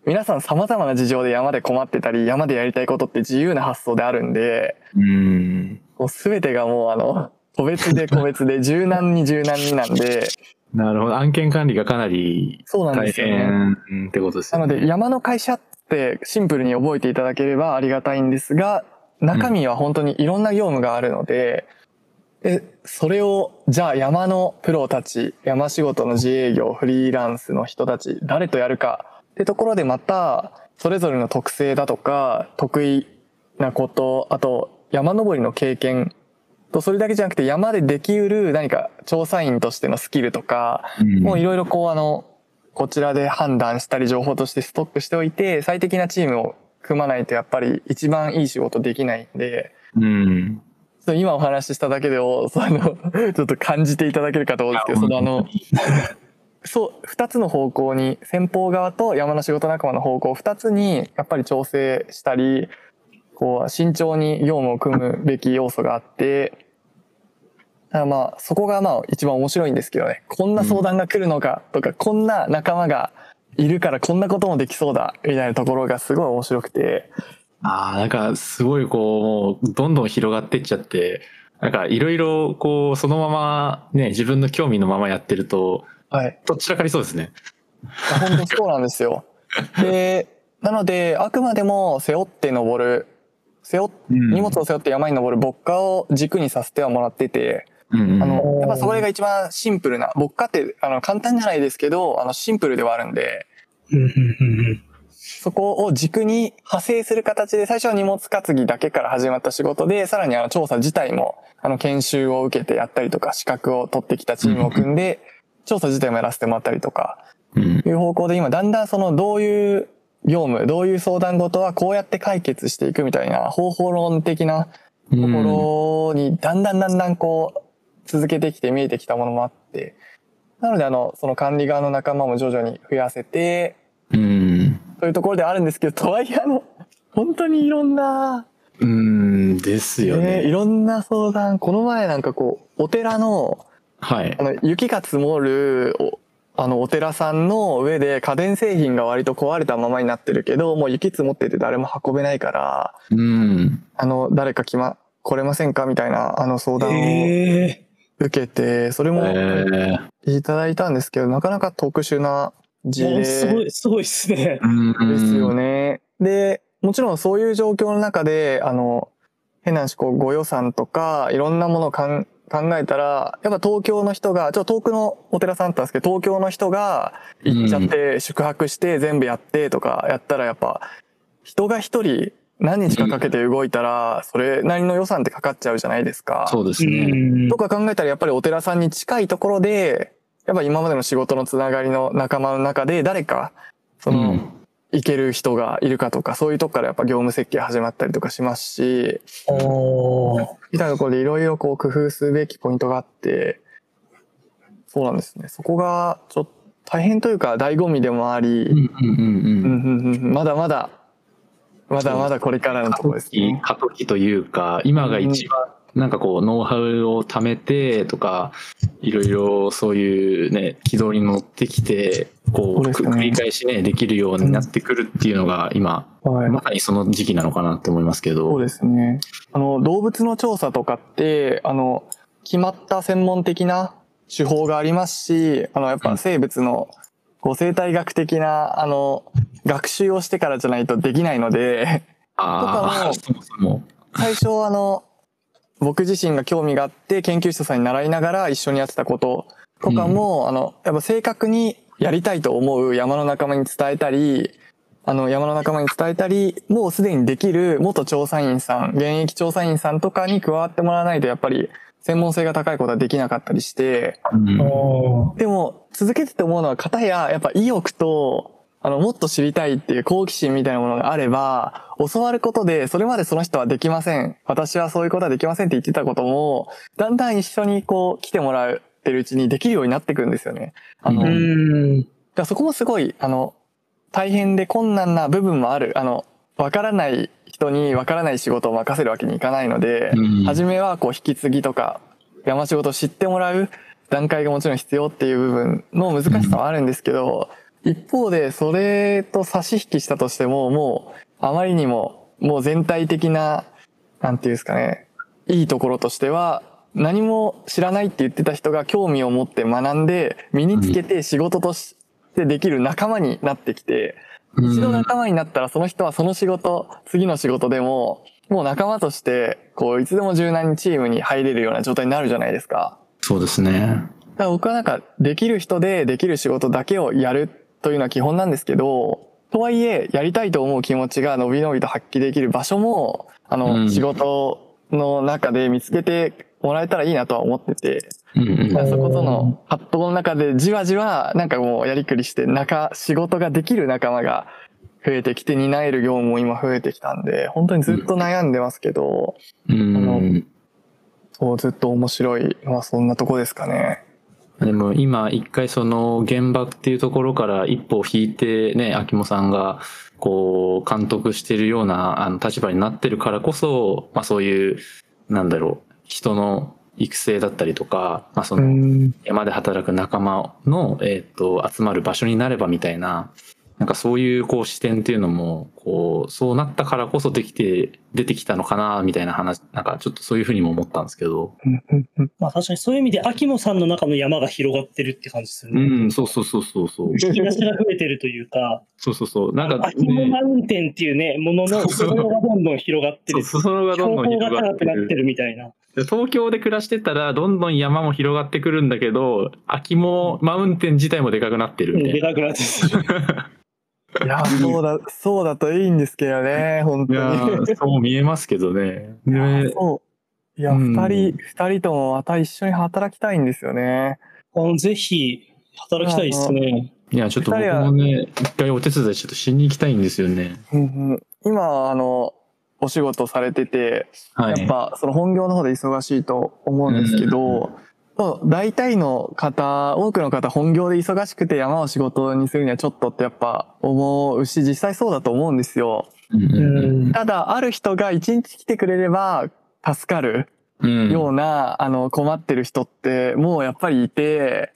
[SPEAKER 3] 皆さん様々な事情で山で困ってたり、山でやりたいことって自由な発想であるんで、
[SPEAKER 1] うん。
[SPEAKER 3] もうすべてがもうあの、個別で個別で 柔軟に柔軟になんで、
[SPEAKER 1] なるほど。案件管理がかなり
[SPEAKER 3] そうなん
[SPEAKER 1] 大。変ってことですよね。
[SPEAKER 3] なので、山の会社ってシンプルに覚えていただければありがたいんですが、中身は本当にいろんな業務があるので、でそれを、じゃあ山のプロたち、山仕事の自営業、フリーランスの人たち、誰とやるかってところでまた、それぞれの特性だとか、得意なこと、あと山登りの経験と、それだけじゃなくて山でできうる何か調査員としてのスキルとか、
[SPEAKER 1] うん
[SPEAKER 3] もういろいろこうあの、こちらで判断したり情報としてストックしておいて、最適なチームを組まないとやっぱり一番いい仕事できないんで、
[SPEAKER 1] うん。
[SPEAKER 3] 今お話ししただけでも、その、ちょっと感じていただけるかと思うんですけど、そのあの、そう、二つの方向に、先方側と山の仕事仲間の方向、二つにやっぱり調整したり、こう、慎重に業務を組むべき要素があって、だからまあ、そこがまあ一番面白いんですけどね。こんな相談が来るのかとか、こんな仲間がいるからこんなこともできそうだ、みたいなところがすごい面白くて、
[SPEAKER 1] ああ、なんかすごいこう、もうどんどん広がっていっちゃって、なんかいろいろこう、そのままね、自分の興味のままやってると、
[SPEAKER 3] はい。
[SPEAKER 1] どちらかりそうですね。
[SPEAKER 3] 本当にそうなんですよ。で、なので、あくまでも背負って登る、背負っ
[SPEAKER 1] うん
[SPEAKER 3] 荷物を背負って山に登る牧歌を軸にさせてはもらってて、
[SPEAKER 1] うんうん
[SPEAKER 3] あの、やっぱそれが一番シンプルな、牧歌って、あの、簡単じゃないですけど、あの、シンプルではあるんで、そこを軸に派生する形で、最初は荷物担ぎだけから始まった仕事で、さらにあの、調査自体も、あの、研修を受けてやったりとか、資格を取ってきたチームを組んで、調査自体もやらせてもらったりとか、
[SPEAKER 1] うん
[SPEAKER 3] いう方向で今だんだんそのどういう業務、どういう相談事はこうやって解決していくみたいな方法論的なところにだんだんだんだんこう続けてきて見えてきたものもあって、なのであの、その管理側の仲間も徐々に増やせて、
[SPEAKER 1] うん。
[SPEAKER 3] というところであるんですけど、とはいえあの、本当にいろんな、
[SPEAKER 1] うん、ですよ
[SPEAKER 3] ね、い
[SPEAKER 1] ね。
[SPEAKER 3] ろんな相談、この前なんかこう、お寺の、
[SPEAKER 1] はい
[SPEAKER 3] あ。の、雪が積もる、おあの、お寺さんの上で家電製品が割と壊れたままになってるけど、もう雪積もってて誰も運べないから、
[SPEAKER 1] うん。
[SPEAKER 3] あの、誰か来ま、来れませんかみたいな、あの相
[SPEAKER 2] うん。
[SPEAKER 3] 談を
[SPEAKER 2] え
[SPEAKER 3] 受けて、それ
[SPEAKER 1] え
[SPEAKER 3] も
[SPEAKER 1] ー
[SPEAKER 3] いただいたんですけど、なかなか特殊な事例
[SPEAKER 2] うすごい、すごいっすね。
[SPEAKER 1] うん
[SPEAKER 3] ですよね。で、もちろんそういう状況の中で、あの、変な話、こう、ご予算とか、いろんなものをかん考えたら、やっぱ東京の人が、ちょっと遠くのお寺さんだったんですけど、東京の人が行っちゃって、宿泊して全部やってとかやったら、やっぱ、人が一人何日かかけて動いたら、それなりの予算ってかかっちゃうじゃないですか。
[SPEAKER 1] そうです
[SPEAKER 2] う
[SPEAKER 1] ね。
[SPEAKER 2] ん
[SPEAKER 3] とか考えたらやっぱりお寺さんに近いところで、やっぱ今までの仕事のつながりの仲間の中で誰か、その、
[SPEAKER 1] うん
[SPEAKER 3] 行ける人がいるかとか、そういうとこからやっぱ業務設計始まったりとかしますし、みたいなところでいろいろこう工夫すべきポイントがあって、そうなんですね。そこがちょっと大変というか醍醐味でもあり、まだまだ、まだまだこれからのところですね。
[SPEAKER 1] 過渡期というか、今が一番なんかこう、ノウハウを貯めてとか、いろいろそういうね、軌道に乗ってきて、こう、
[SPEAKER 3] ね
[SPEAKER 1] 繰り返しね、できるようになってくるっていうのが今、
[SPEAKER 3] はい
[SPEAKER 1] まさにその時期なのかなって思いますけど。
[SPEAKER 3] そうですね。あの、動物の調査とかって、あの、決まった専門的な手法がありますし、あの、やっぱ生物の、こう、生態学的な、あの、学習をしてからじゃないとできないので、
[SPEAKER 1] ああ、
[SPEAKER 3] と
[SPEAKER 1] そもそも。
[SPEAKER 3] 最初あの、僕自身が興味があって研究者さんに習いながら一緒にやってたこととかも、あの、やっぱ正確にやりたいと思う山の仲間に伝えたり、あの、山の仲間に伝えたり、もうすでにできる元調査員さん、現役調査員さんとかに加わってもらわないとやっぱり専門性が高いことはできなかったりして、
[SPEAKER 1] うん
[SPEAKER 3] でも続けてて思うのは片ややっぱ意欲と、あの、もっと知りたいっていう好奇心みたいなものがあれば、教わることで、それまでその人はできません。私はそういうことはできませんって言ってたことも、だんだん一緒にこう来てもらってるうちにできるようになってくるんですよね。あの、
[SPEAKER 1] う
[SPEAKER 3] だそこもすごい、あの、大変で困難な部分もある。あの、わからない人にわからない仕事を任せるわけにいかないので、
[SPEAKER 1] うん
[SPEAKER 3] 初めはこう引き継ぎとか、山仕事を知ってもらう段階がもちろん必要っていう部分の難しさはあるんですけど、一方でそれと差し引きしたとしても、もうあまりにももう全体的な、なんていうんですかね、いいところとしては、何も知らないって言ってた人が興味を持って学んで、身につけて仕事としてできる仲間になってきて、一度仲間になったらその人はその仕事、次の仕事でも、もう仲間として、こう、いつでも柔軟にチームに入れるような状態になるじゃないですか。
[SPEAKER 1] そうですね。だか
[SPEAKER 3] ら僕はなんか、できる人でできる仕事だけをやるというのは基本なんですけど、とはいえ、やりたいと思う気持ちが伸び伸びと発揮できる場所も、あの、うん、仕事の中で見つけてもらえたらいいなとは思ってて、うんうん、そことの葛藤の中でじわじわなんかもうやりくりして中、仕事ができる仲間が増えてきて担える業務も今増えてきたんで、本当にずっと悩んでますけど、うん、あのそうずっと面白いのはそんなとこですかね。
[SPEAKER 1] でも今一回その現場っていうところから一歩引いてね、秋元さんがこう監督してるようなあの立場になってるからこそ、まあそういうなんだろう、人の育成だったりとか、まあ、その山で働く仲間の、えっ、と、集まる場所になればみたいな、なんかそういうこう視点っていうのも、こう、そうなったからこそできて、出てきたのかな、みたいな話、なんかちょっとそういうふうにも思ったんですけど。
[SPEAKER 2] まあ確かにそういう意味で、秋野さんの中の山が広がってるって感じですよね。
[SPEAKER 1] うん、そうそうそうそうそう。
[SPEAKER 2] 引き出しが増えてるというか。
[SPEAKER 1] そうそうそう。なんか、
[SPEAKER 2] ね、秋野マウンテンっていうね、ものの裾野がどんどん広がってる。
[SPEAKER 1] 裾野がどんどん広
[SPEAKER 2] がってる。が高くなってるみたいな。
[SPEAKER 1] 東京で暮らしてたら、どんどん山も広がってくるんだけど、秋もマウンテン自体もでかくなってるみたい
[SPEAKER 2] な。でかくなってる。
[SPEAKER 3] いや、そうだ、そうだといいんですけどね、本当
[SPEAKER 1] に。そう見えますけどね。
[SPEAKER 3] ねそう。いや、二、うん、人、二人ともまた一緒に働きたいんですよね。
[SPEAKER 2] あのぜひ、働きたいですね。
[SPEAKER 1] いや、ちょっと僕もね、一回お手伝いちょっとしに行きたいんですよね。
[SPEAKER 3] うんうん、今、あの、お仕事されてて、はい、やっぱその本業の方で忙しいと思うんですけど、大体の方、多くの方本業で忙しくて山を仕事にするにはちょっとってやっぱ思うし、実際そうだと思うんですよ。ただ、ある人が一日来てくれれば助かるような、あの、困ってる人ってもうやっぱりいて、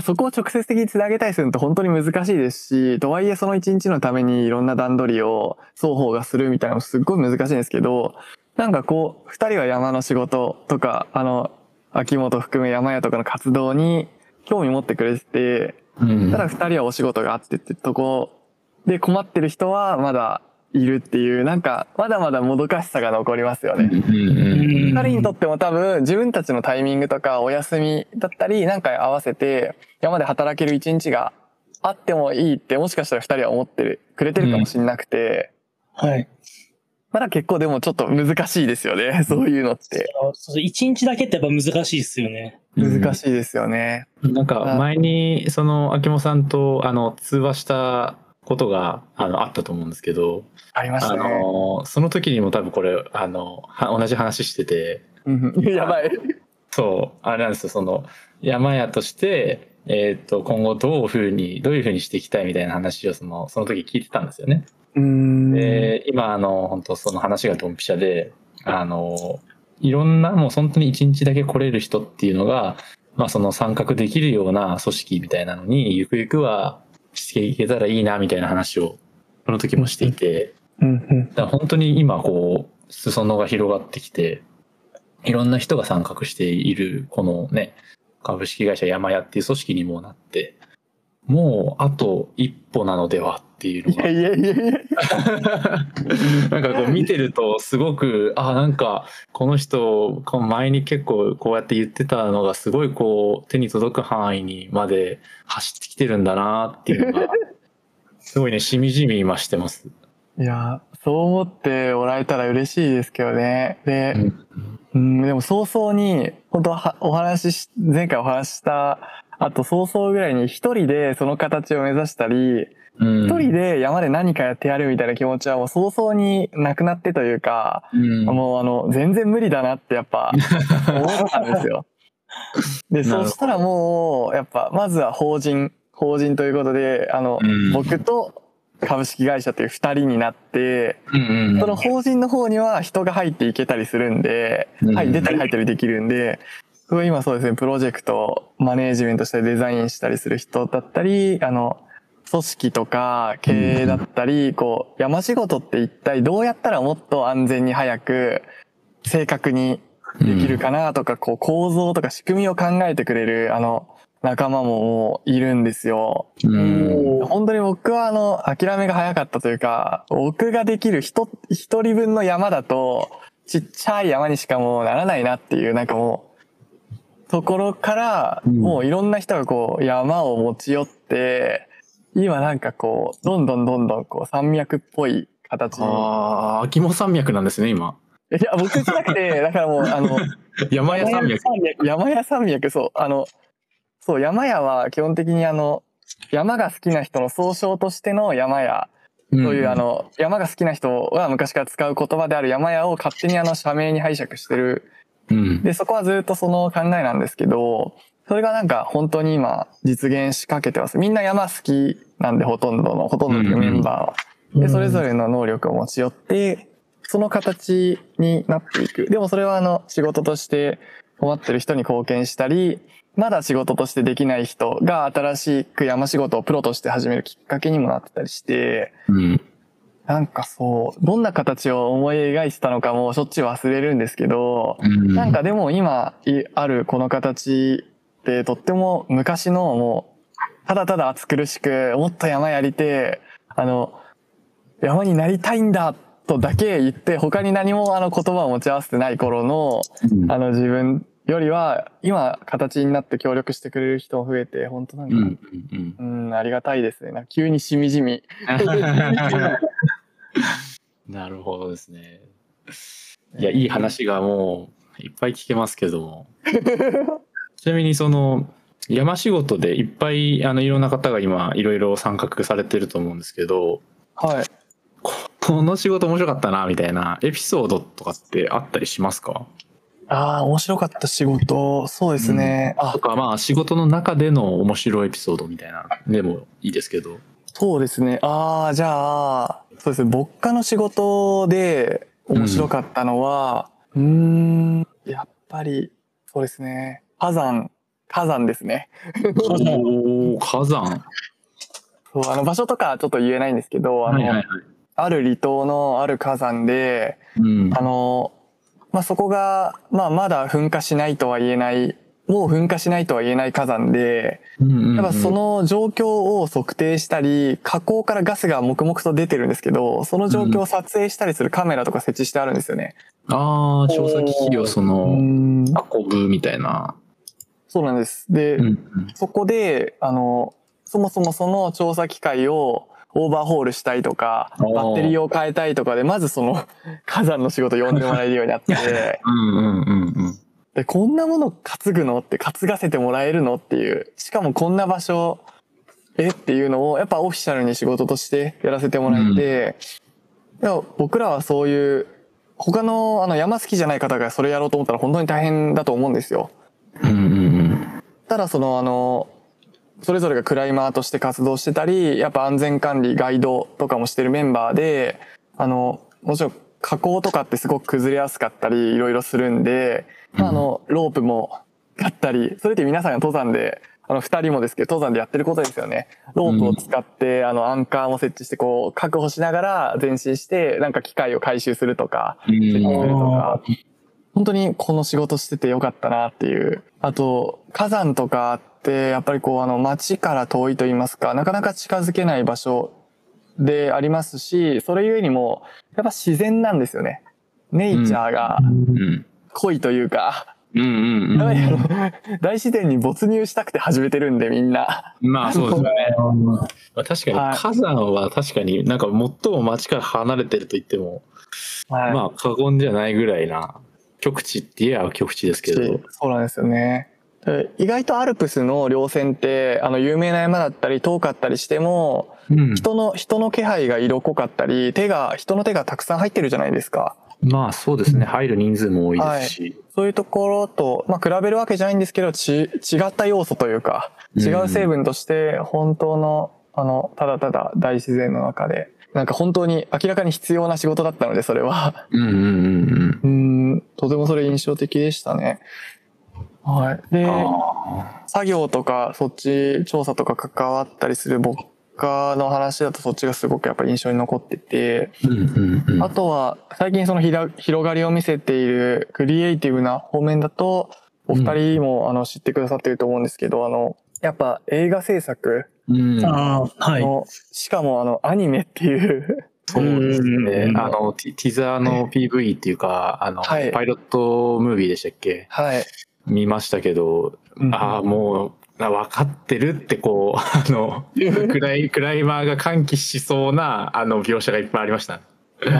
[SPEAKER 3] そこを直接的につなげたりするのって本当に難しいですし、とはいえその一日のためにいろんな段取りを双方がするみたいなのすっごい難しいんですけど、なんかこう、二人は山の仕事とか、あの、秋元含め山屋とかの活動に興味持ってくれてて、うん、ただ二人はお仕事があってってとこで困ってる人はまだいるっていう、なんか、まだまだもどかしさが残りますよね。二人にとっても多分、自分たちのタイミングとか、お休みだったり、なんか合わせて、山で働ける一日があってもいいって、もしかしたら二人は思ってる、くれてるかもしれなくて、
[SPEAKER 2] うん、はい。
[SPEAKER 3] まだ結構でもちょっと難しいですよね。そういうのって。
[SPEAKER 2] 一日だけってやっぱ難しいですよね。
[SPEAKER 3] 難しいですよね。
[SPEAKER 1] なんか前に、その、秋元さんと、あの、通話したことが、あの、あったと思うんですけど。
[SPEAKER 3] ありましたね。
[SPEAKER 1] あの、その時にも多分これ、あの、同じ話してて。
[SPEAKER 3] やばい。
[SPEAKER 1] そう、あれなんですよ、その、山屋として、えっ、ー、と、今後どういうふうに、どういうふうにしていきたいみたいな話を、その、その時聞いてたんですよね。で、今、あの、本当その話がドンピシャで、あの、いろんな、もう本当に一日だけ来れる人っていうのが、まあその参画できるような組織みたいなのに、ゆくゆくはしていけたらいいな、みたいな話を、その時もしていて、だ本当に今、こう、裾野が広がってきて、いろんな人が参画している、このね、株式会社山屋っていう組織にもなって、もうあと一歩なのではっていうのが。いやいやいや なんかこう見てるとすごく、あ、なんかこの人、前に結構こうやって言ってたのがすごいこう手に届く範囲にまで走ってきてるんだなっていうのが、すごいね、しみじみ今してます。
[SPEAKER 3] いや、そう思っておられたら嬉しいですけどね。で、うん、うんでも早々に、本当はお話し、前回お話ししたあと早々ぐらいに一人でその形を目指したり、一、うん、人で山で何かやってやるみたいな気持ちはもう早々になくなってというか、うん、もうあの、全然無理だなってやっぱ 思ったんですよ。で、そしたらもう、やっぱ、まずは法人、法人ということで、あの、うん、僕と株式会社という二人になって、その法人の方には人が入っていけたりするんで、はい、出たり入ったりできるんで、今そうですね、プロジェクト、マネージメントしたりデザインしたりする人だったり、あの、組織とか経営だったり、こう、山仕事って一体どうやったらもっと安全に早く、正確にできるかなとか、こう、構造とか仕組みを考えてくれる、あの、仲間ももういるんですよ。
[SPEAKER 1] うん
[SPEAKER 3] 本当に僕はあの、諦めが早かったというか、僕ができる一、一人分の山だと、ちっちゃい山にしかもうならないなっていう、なんかもう、ところから、
[SPEAKER 1] うん
[SPEAKER 3] もういろんな人がこう、山を持ち寄って、今なんかこう、どんどんどんどんこう、山脈っぽい形に。
[SPEAKER 1] ああ、秋元山脈なんですね、今。
[SPEAKER 3] いや、僕じゃなくて、だからもう、あの、
[SPEAKER 1] 山屋山脈。
[SPEAKER 3] 山屋山脈、そう、あの、そう、山屋は基本的にあの、山が好きな人の総称としての山屋
[SPEAKER 1] と
[SPEAKER 3] という、あ、の、山が好きな人が昔から使う言葉である山屋を勝手にあの、社名に拝借してる。
[SPEAKER 1] うん。
[SPEAKER 3] で、そこはずっとその考えなんですけど、それがなんか本当に今実現しかけてます。みんな山好きなんでほとんどの、ほとんどのメンバーは。で、それぞれの能力を持ち寄って、その形になっていく。でもそれはあの、仕事として困ってる人に貢献したり、まだ仕事としてできない人が新しく山仕事をプロとして始めるきっかけにもなってたりして、
[SPEAKER 1] うん。
[SPEAKER 3] なんかそう、どんな形を思い描いてたのかもしょっちゅう忘れるんですけど、
[SPEAKER 1] うん。
[SPEAKER 3] なんかでも今いあるこの形ってとっても昔のもう、ただただ暑苦しく、もっと山やりて、あの、山になりたいんだとだけ言って、他に何もあの言葉を持ち合わせてない頃の、
[SPEAKER 1] うん
[SPEAKER 3] あの自分よりは、今形になって協力してくれる人も増えて、本当なんか、
[SPEAKER 1] うん。うん。
[SPEAKER 3] うん、ありがたいですね。急にしみじみ。
[SPEAKER 1] なるほどですね。いや、いい話がもういっぱい聞けますけども。ちなみにその山仕事でいっぱいあのいろんな方が今いろいろ参画されてると思うんですけど、
[SPEAKER 3] はい。
[SPEAKER 1] この仕事面白かったなみたいなエピソードとかってあったりしますか？
[SPEAKER 3] ああ、面白かった仕事。そうですね。あ
[SPEAKER 1] と、かまあ仕事の中での面白いエピソードみたいなでもいいですけど。
[SPEAKER 3] そうですね。ああ、じゃあ、そうですね。牧歌の仕事で面白かったのは、うーん、やっぱり、そうですね。火山、火山ですね。
[SPEAKER 1] おお火山。
[SPEAKER 3] そう、あの場所とかちょっと言えないんですけど、あの、
[SPEAKER 1] はいはいはい。
[SPEAKER 3] ある離島のある火山で、
[SPEAKER 1] うん
[SPEAKER 3] あの、まあ、そこが、まあ、まだ噴火しないとは言えない、もう噴火しないとは言えない火山で、やっぱその状況を測定したり、火口からガスが黙々と出てるんですけど、その状況を撮影したりするカメラとか設置してあるんですよね。
[SPEAKER 1] ああ調査機器をその
[SPEAKER 3] うん
[SPEAKER 1] 運ぶみたいな。
[SPEAKER 3] そうなんです。で、
[SPEAKER 1] うん
[SPEAKER 3] そこで、あの、そもそもその調査機械をオーバーホールしたいとか、バッテリーを変えたいとかで、まずその火山の仕事呼んでもらえるようになって、
[SPEAKER 1] うんうんうんうん。
[SPEAKER 3] で、こんなもの担ぐのって担がせてもらえるのっていう。しかもこんな場所、え？っていうのを、やっぱオフィシャルに仕事としてやらせてもらえて、でも僕らはそういう、他のあの山好きじゃない方がそれやろうと思ったら本当に大変だと思うんですよ。
[SPEAKER 1] うんうん
[SPEAKER 3] ただそのあの、それぞれがクライマーとして活動してたり、やっぱ安全管理、ガイドとかもしてるメンバーで、あの、もちろん加工とかってすごく崩れやすかったり、いろいろするんで、まあ、あの、ロープもあったり、それって皆さんが登山で、あの、二人もですけど、登山でやってることですよね。ロープを使って、あの、アンカーも設置して、こう、確保しながら前進して、なんか機械を回収するとか、するとか、本当にこの仕事しててよかったなっていう。あと、火山とかって、やっぱりこう、あの、街から遠いと言いますか、なかなか近づけない場所でありますし、それゆえにも、やっぱ自然なんですよね。ネイチャーが
[SPEAKER 1] うん
[SPEAKER 3] 濃いというか、
[SPEAKER 1] うんうん
[SPEAKER 3] やっぱりあの、大自然に没入したくて始めてるんで、みんな。
[SPEAKER 1] うん。まあそうですよね。まあ、確か
[SPEAKER 3] はい
[SPEAKER 1] に火山は確かになんか最も街から離れてると言っても、
[SPEAKER 3] はい。
[SPEAKER 1] まあ過言じゃないぐらいな極地って言えば極地ですけど。
[SPEAKER 3] そうなんですよね。で意外とアルプスの稜線って、あの、有名な山だったり遠かったりしても、
[SPEAKER 1] うん
[SPEAKER 3] 人の、人の気配が色濃かったり、手が、人の手がたくさん入ってるじゃないですか。
[SPEAKER 1] まあそうですね。入る人数も多いですし。
[SPEAKER 3] そういうところと、まあ、比べるわけじゃないんですけど、ち、違った要素というか、違う成分として、本当の、あの、ただただ大自然の中で、なんか本当に明らかに必要な仕事だったので、それは。
[SPEAKER 1] うんうんうんうん。
[SPEAKER 3] うーん、とてもそれ印象的でしたね。はい。で、
[SPEAKER 1] あ
[SPEAKER 3] 作業とか、そっち調査とか関わったりする牧歌の話だとそっちがすごくやっぱ印象に残ってて、
[SPEAKER 1] ーうんうんうん。
[SPEAKER 3] あとは最近そのひら広がりを見せているクリエイティブな方面だと、お二人もあの知ってくださってると思うんですけど、あの、やっぱ映画制作。
[SPEAKER 1] うん。
[SPEAKER 2] ああ、はい。
[SPEAKER 3] の、しかもあのアニメっていう、
[SPEAKER 1] そうですね。
[SPEAKER 2] う。ん。
[SPEAKER 1] あの、ティティザーの PV っていうか、あの、
[SPEAKER 3] はい。
[SPEAKER 1] パイロットムービーでしたっけ？
[SPEAKER 3] はい。
[SPEAKER 1] 見ましたけど、ああ、もう、あ分かってるってこう、あの、クライ、クライマーが歓喜しそうな、あの、描写がいっぱいありました。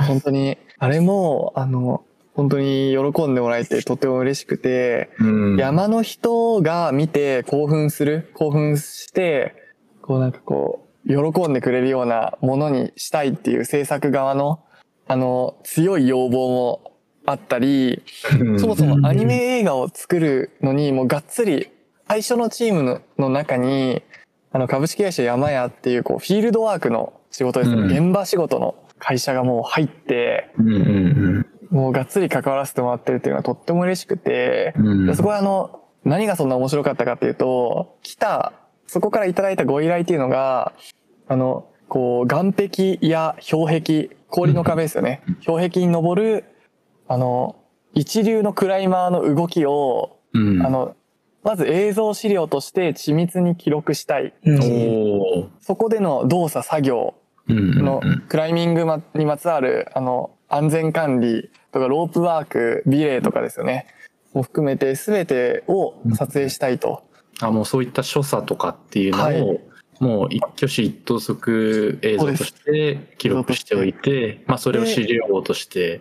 [SPEAKER 3] 本当に、あれも、あの、本当に喜んでもらえてとても嬉しくて、
[SPEAKER 1] うん。
[SPEAKER 3] 山の人が見て興奮する、興奮して、こうなんかこう、喜んでくれるようなものにしたいっていう制作側の、あの、強い要望もあったり、
[SPEAKER 1] うん。
[SPEAKER 3] そもそもアニメ映画を作るのに、もうがっつり、最初のチームのの中に、あの、株式会社山屋っていう、こう、フィールドワークの仕事ですね、
[SPEAKER 1] うん。
[SPEAKER 3] 現場仕事の会社がもう入って、もうがっつり関わらせてもらってるっていうのはとっても嬉しくて、そこはあの、何がそんな面白かったかっていうと、来た、そこからいただいたご依頼っていうのが、あの、こう、岸壁や氷壁、氷の壁ですよね。氷壁に登る、あの、一流のクライマーの動きを、
[SPEAKER 1] うん。
[SPEAKER 3] あの、まず映像資料として緻密に記録したい。そこでの動作作業
[SPEAKER 1] うんうんうん
[SPEAKER 3] のクライミングまにまつわる、あの、安全管理とかロープワーク、ビレーとかですよね。も含めて全てを撮影したいと。
[SPEAKER 1] あ、もうそういった所作とかっていうのを、
[SPEAKER 3] はい
[SPEAKER 1] もう一挙手一投足映像として記録しておいて、まあそれを資料として、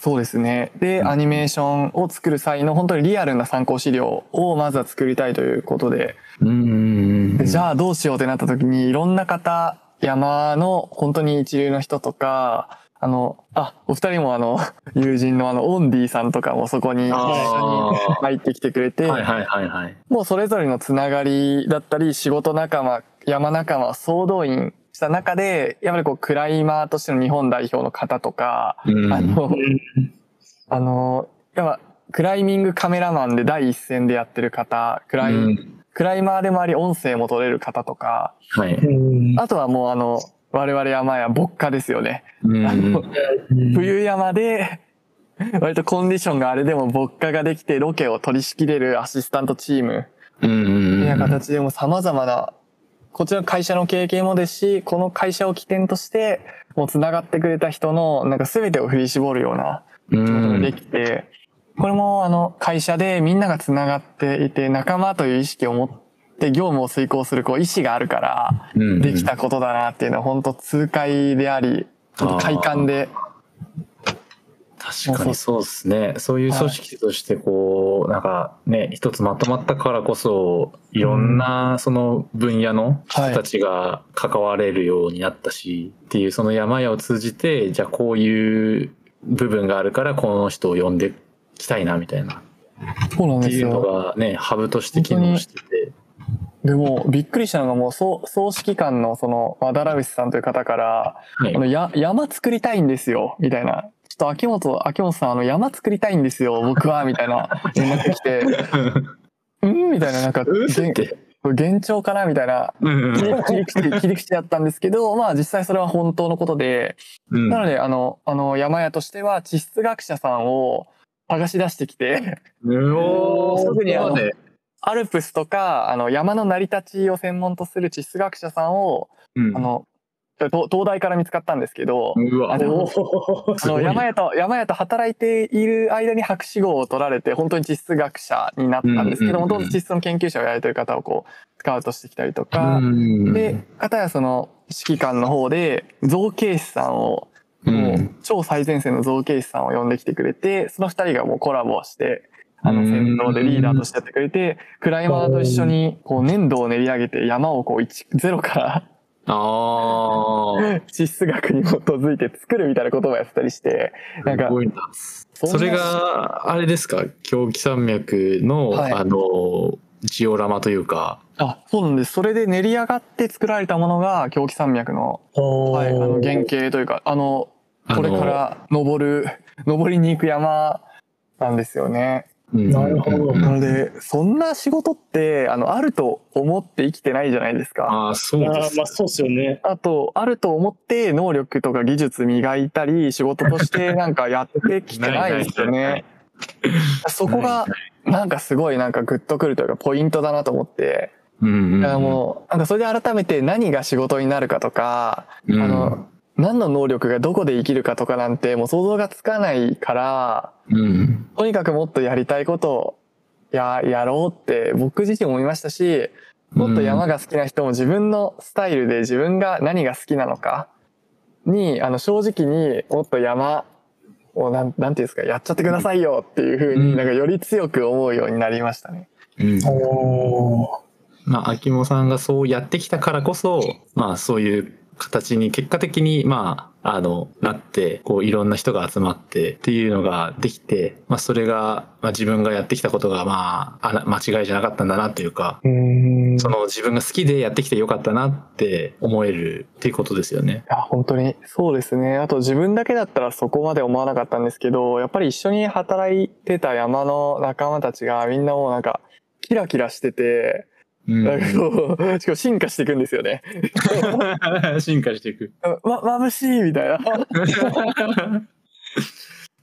[SPEAKER 3] そうですね。で、
[SPEAKER 1] うん。
[SPEAKER 3] アニメーションを作る際の本当にリアルな参考資料をまずは作りたいということで、でじゃあどうしようってなった時にいろんな方、山の本当に一流の人とか、あの、あ、お二人もあの、友人のあの、オンディさんとかもそこに一緒に
[SPEAKER 1] あ
[SPEAKER 3] 入ってきてくれて、
[SPEAKER 1] ーはいはいはいはい。
[SPEAKER 3] もうそれぞれのつながりだったり、仕事仲間、山仲間、総動員した中で、やっぱりこう、クライマーとしての日本代表の方とか、
[SPEAKER 1] うん。
[SPEAKER 3] あの、
[SPEAKER 2] うん
[SPEAKER 3] あの、やっぱ、クライミングカメラマンで第一線でやってる方、クライ、
[SPEAKER 1] うん。
[SPEAKER 3] クライマーでもあり音声も取れる方とか、
[SPEAKER 1] はい。
[SPEAKER 2] うん。
[SPEAKER 3] あとはもうあの、我々山や牧歌ですよね。
[SPEAKER 1] うん。
[SPEAKER 3] あの
[SPEAKER 2] うん
[SPEAKER 3] 冬山で、割とコンディションがあれでも牧歌ができてロケを取り仕切れるアシスタントチームみたいな形でも様々な、こちらの会社の経験もですし、この会社を起点として、もう繋がってくれた人の、なんか全てを振り絞るような
[SPEAKER 1] う
[SPEAKER 3] ことが
[SPEAKER 1] ん
[SPEAKER 3] できて、これもあの会社でみんなが繋がっていて仲間という意識を持って業務を遂行するこう意志があるから
[SPEAKER 1] うん。
[SPEAKER 3] できたことだなっていうのは本当痛快であり、快感で、
[SPEAKER 1] 確かにそうですね。そういう組織としてこう、なんかね、一つまとまったからこそ、いろんなその分野の人たちが関われるようになったし、っていうその山屋を通じて、じゃあこういう部分があるからこの人を呼んできたいなみたいな。
[SPEAKER 3] そうなんです
[SPEAKER 1] っていうの
[SPEAKER 3] よ。
[SPEAKER 1] がね、ハブとして機能してて。
[SPEAKER 3] でもびっくりしたのがもう総総指揮官のその和田ラビスさんという方から、
[SPEAKER 1] はい
[SPEAKER 3] あの、や、山作りたいんですよ、みたいな。ちょっと秋元、秋元さん、あの、山作りたいんですよ、僕は、みたいな連絡来て、うん。みたいな、なんか。幻聴かなみたいな、
[SPEAKER 1] うん
[SPEAKER 3] 切り口、切り口だったんですけど、まあ実際それは本当のことで、
[SPEAKER 1] うん。
[SPEAKER 3] なので、あの、あの、山屋としては地質学者さんを探し出してきて、
[SPEAKER 1] うおー
[SPEAKER 3] 特にあのアルプスとか、あの、山の成り立ちを専門とする地質学者さんを、
[SPEAKER 1] うん。
[SPEAKER 3] あの、と東大から見つかったんですけど、あの山屋と、山屋と働いている間に博士号を取られて、本当に地質学者になったんですけど、もともと地質の研究者をやられてる方をこう、スカウトしてきたりとか、
[SPEAKER 1] うん
[SPEAKER 3] で、片やその指揮官の方で造形師さんを、
[SPEAKER 1] うん。
[SPEAKER 3] もう超最前線の造形師さんを呼んできてくれて、その二人がもうコラボして、あの
[SPEAKER 1] うん。
[SPEAKER 3] 先頭でリーダーとしてやってくれて、クライマーと一緒にこう粘土を練り上げて山をこう一ゼロから
[SPEAKER 1] ああ。
[SPEAKER 3] 地質学に基づいて作るみたいなことをやってたりして、なんかそ
[SPEAKER 1] れが、あれですか、狂気山脈の、
[SPEAKER 3] はい
[SPEAKER 1] あの、ジオラマというか、
[SPEAKER 3] あ、そうなんです。それで練り上がって作られたものが狂気山脈の、はい、あの原型というか、あのこれから登る、登りに行く山なんですよね。
[SPEAKER 1] うん
[SPEAKER 2] なるほど
[SPEAKER 1] うん
[SPEAKER 3] なので、そんな仕事って、あの、あると思って生きてないじゃないですか。
[SPEAKER 1] ああ、そう
[SPEAKER 2] あ
[SPEAKER 1] です。
[SPEAKER 2] ーまあそうっすよね。
[SPEAKER 3] あと、あると思って能力とか技術磨いたり、仕事として なんかやってきてないですよね。そこが、なんかすごいなんかグッとくるというかポイントだなと思って、
[SPEAKER 1] うんうん
[SPEAKER 3] だからもう、なんかそれで改めて何が仕事になるかとか、
[SPEAKER 1] うん、
[SPEAKER 3] あの、何の能力がどこで生きるかとかなんてもう想像がつかないから、
[SPEAKER 1] うん、
[SPEAKER 3] とにかくもっとやりたいことをや、やろうって僕自身思いましたし、もっと山が好きな人も自分のスタイルで自分が何が好きなのかに、あの正直にもっと山をなん、なんていうんですか、やっちゃってくださいよっていうふう
[SPEAKER 1] うん。
[SPEAKER 3] になんかより強く思うようになりましたね。
[SPEAKER 1] うん。
[SPEAKER 2] お
[SPEAKER 1] まあ、秋元さんがそうやってきたからこそ、まあ、そういう形に結果的に、まあ、あの、なって、こう、いろんな人が集まってっていうのができて、まあ、それが、まあ、自分がやってきたことが、まあ、間違いじゃなかったんだなっていうか、
[SPEAKER 3] うん。
[SPEAKER 1] その自分が好きでやってきてよかったなって思えるっていうことですよね。
[SPEAKER 3] いや、本当にそうですね。あと自分だけだったらそこまで思わなかったんですけど、やっぱり一緒に働いてた山の仲間たちがみんなもうなんか、キラキラしてて、
[SPEAKER 1] うん
[SPEAKER 3] なんかこう、しかも進化していくんですよね。
[SPEAKER 1] 進化していく。
[SPEAKER 3] ま、眩しいみたいな。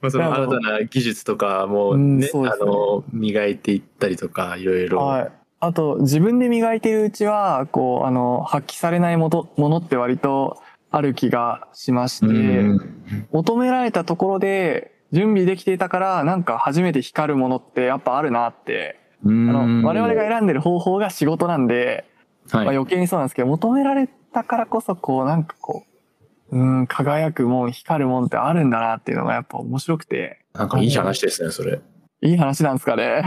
[SPEAKER 1] まあその新たな技術とかも
[SPEAKER 3] うん
[SPEAKER 1] ね、
[SPEAKER 3] そうですね
[SPEAKER 1] あの、磨いていったりとか、いろいろ。
[SPEAKER 3] はい。あと、自分で磨いているうちは、こう、あの、発揮されないもとものって割とある気がしまして、
[SPEAKER 1] うん
[SPEAKER 3] 求められたところで準備できていたから、なんか初めて光るものってやっぱあるなって、あの、我々が選んでる方法が仕事なんで、
[SPEAKER 1] はい
[SPEAKER 3] まあ、余計にそうなんですけど、求められたからこそ、こう、なんかこう、うん、輝くもん、光るもんってあるんだなっていうのがやっぱ面白くて、
[SPEAKER 1] なんかいい話ですね、それ。
[SPEAKER 3] いい話なんですかね。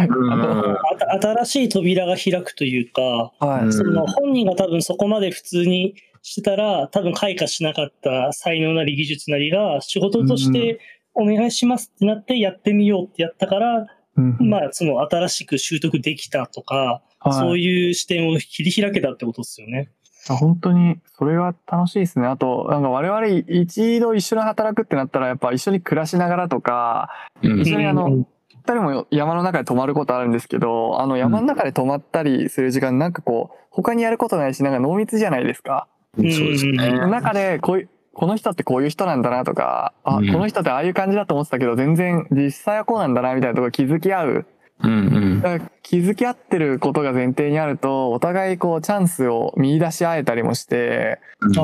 [SPEAKER 2] 新しい扉が開くというか、
[SPEAKER 3] はい。
[SPEAKER 1] うん
[SPEAKER 2] その本人が多分そこまで普通にしてたら、多分開花しなかった才能なり技術なりが仕事としてお願いしますってなってやってみようってやったから、
[SPEAKER 3] うん
[SPEAKER 2] まあその新しく習得できたとか、
[SPEAKER 3] はい
[SPEAKER 2] そういう視点を切り開けたってことですよね。
[SPEAKER 3] あ本当に、それが楽しいですね。あと、なんか我々一度一緒に働くってなったら、やっぱ一緒に暮らしながらとか、
[SPEAKER 1] うん
[SPEAKER 3] 一緒にあの
[SPEAKER 2] うん
[SPEAKER 3] 二人も山の中で泊まることあるんですけど、あの山の中で泊まったりする時間、なんかこう、他にやることないし、なんか濃密じゃないですか。
[SPEAKER 1] そうですね。
[SPEAKER 2] うん
[SPEAKER 3] 中で、こういう、この人ってこういう人なんだなとか、あ、
[SPEAKER 1] うん
[SPEAKER 3] この人ってああいう感じだと思ってたけど、全然実際はこうなんだなみたいなところ気づき合う。
[SPEAKER 1] うんうん。
[SPEAKER 3] だから気づき合ってることが前提にあると、お互いこうチャンスを見出し合えたりもして、
[SPEAKER 2] ああ。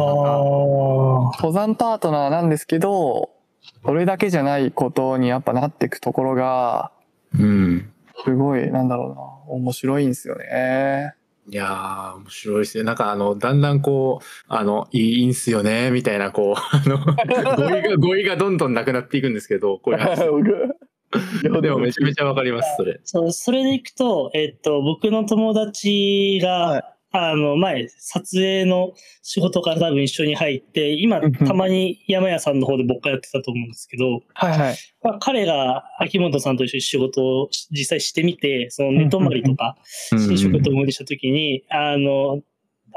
[SPEAKER 3] 登山パートナーなんですけど、それだけじゃないことにやっぱなっていくところが、
[SPEAKER 1] うん。
[SPEAKER 3] すごい、なんだろうな、面白いんですよね。
[SPEAKER 1] いやー、面白いですね。なんかあの、だんだんこう、あの、いいんすよね、みたいな、こう、あの、語彙が、語彙がどんどんなくなっていくんですけど、こういう話。でもめちゃめちゃわかります、それ。
[SPEAKER 2] そう、それでいくと、えっと、僕の友達が、
[SPEAKER 3] はい
[SPEAKER 2] あの、前、撮影の仕事から多分一緒に入って、今、たまに山屋さんの方で僕がやってたと思うんですけど、
[SPEAKER 3] はいはい。
[SPEAKER 2] まあ、彼が秋元さんと一緒に仕事を実際してみて、その寝泊まりとか、
[SPEAKER 1] うん
[SPEAKER 2] 新職ともにしたときに、あの、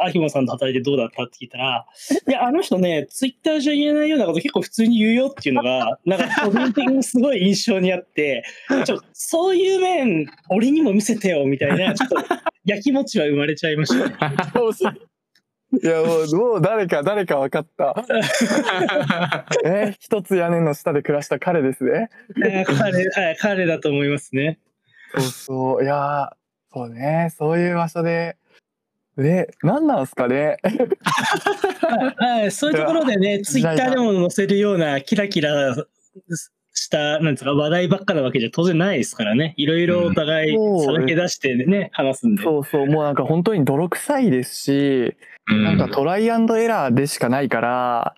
[SPEAKER 2] 秋元さんと働いてどうだった？って聞いたら、いや、あの人ね、ツイッターじゃ言えないようなこと結構普通に言うよっていうのが、なんか個人的にすごい印象にあって、ちょそういう面、俺にも見せてよみたいな、ちょっと、やきもちは生まれちゃいましたね。
[SPEAKER 3] いや、もう、もう誰か、誰か分かった。え、一つ屋根の下で暮らした彼ですね。
[SPEAKER 2] えー彼、はい、彼だと思いますね。
[SPEAKER 3] そうそう。いやー、そうね。そういう場所で。で、何なんすかね？
[SPEAKER 2] はい、そういうところでね、ツイッターでも載せるようなキラキラした、なんですか、話題ばっかなわけじゃ当然ないですからね。いろいろお互い
[SPEAKER 3] うん
[SPEAKER 2] さらけ出してね、話すんで。
[SPEAKER 3] そうそう。もうなんか本当に泥臭いですし、なんかトライアンドエラーでしかないから、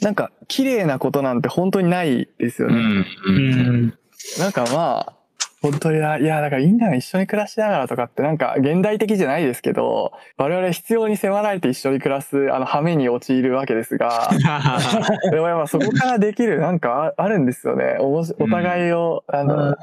[SPEAKER 3] なんか綺麗なことなんて本当にないですよね。
[SPEAKER 1] うんう
[SPEAKER 2] うんん。
[SPEAKER 3] なんかまあ、本当にな、いや、だからいいんだよ、一緒に暮らしながらとかって、なんか現代的じゃないですけど、我々必要に迫られて一緒に暮らす、あの、羽目に陥るわけですが、でもやっぱそこからできる、なんかああるんですよね。おお互いを、あの、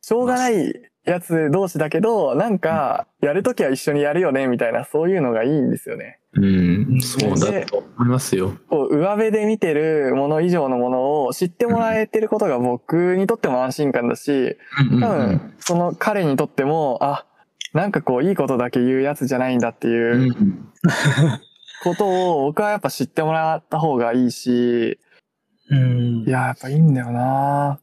[SPEAKER 3] しょうがないやつ同士だけど、なんか、やるときは一緒にやるよね、みたいな、そういうのがいいんですよね。
[SPEAKER 1] うん、そうだと思いますよ。
[SPEAKER 3] こう上辺で見てるもの以上のものを知ってもらえてることが僕にとっても安心感だし、
[SPEAKER 1] 多
[SPEAKER 3] 多分、その彼にとっても、あ、なんかこういいことだけ言うやつじゃないんだっていうことを僕はやっぱ知ってもらった方がいいし、
[SPEAKER 2] うん
[SPEAKER 3] い。や、やっぱいいんだよな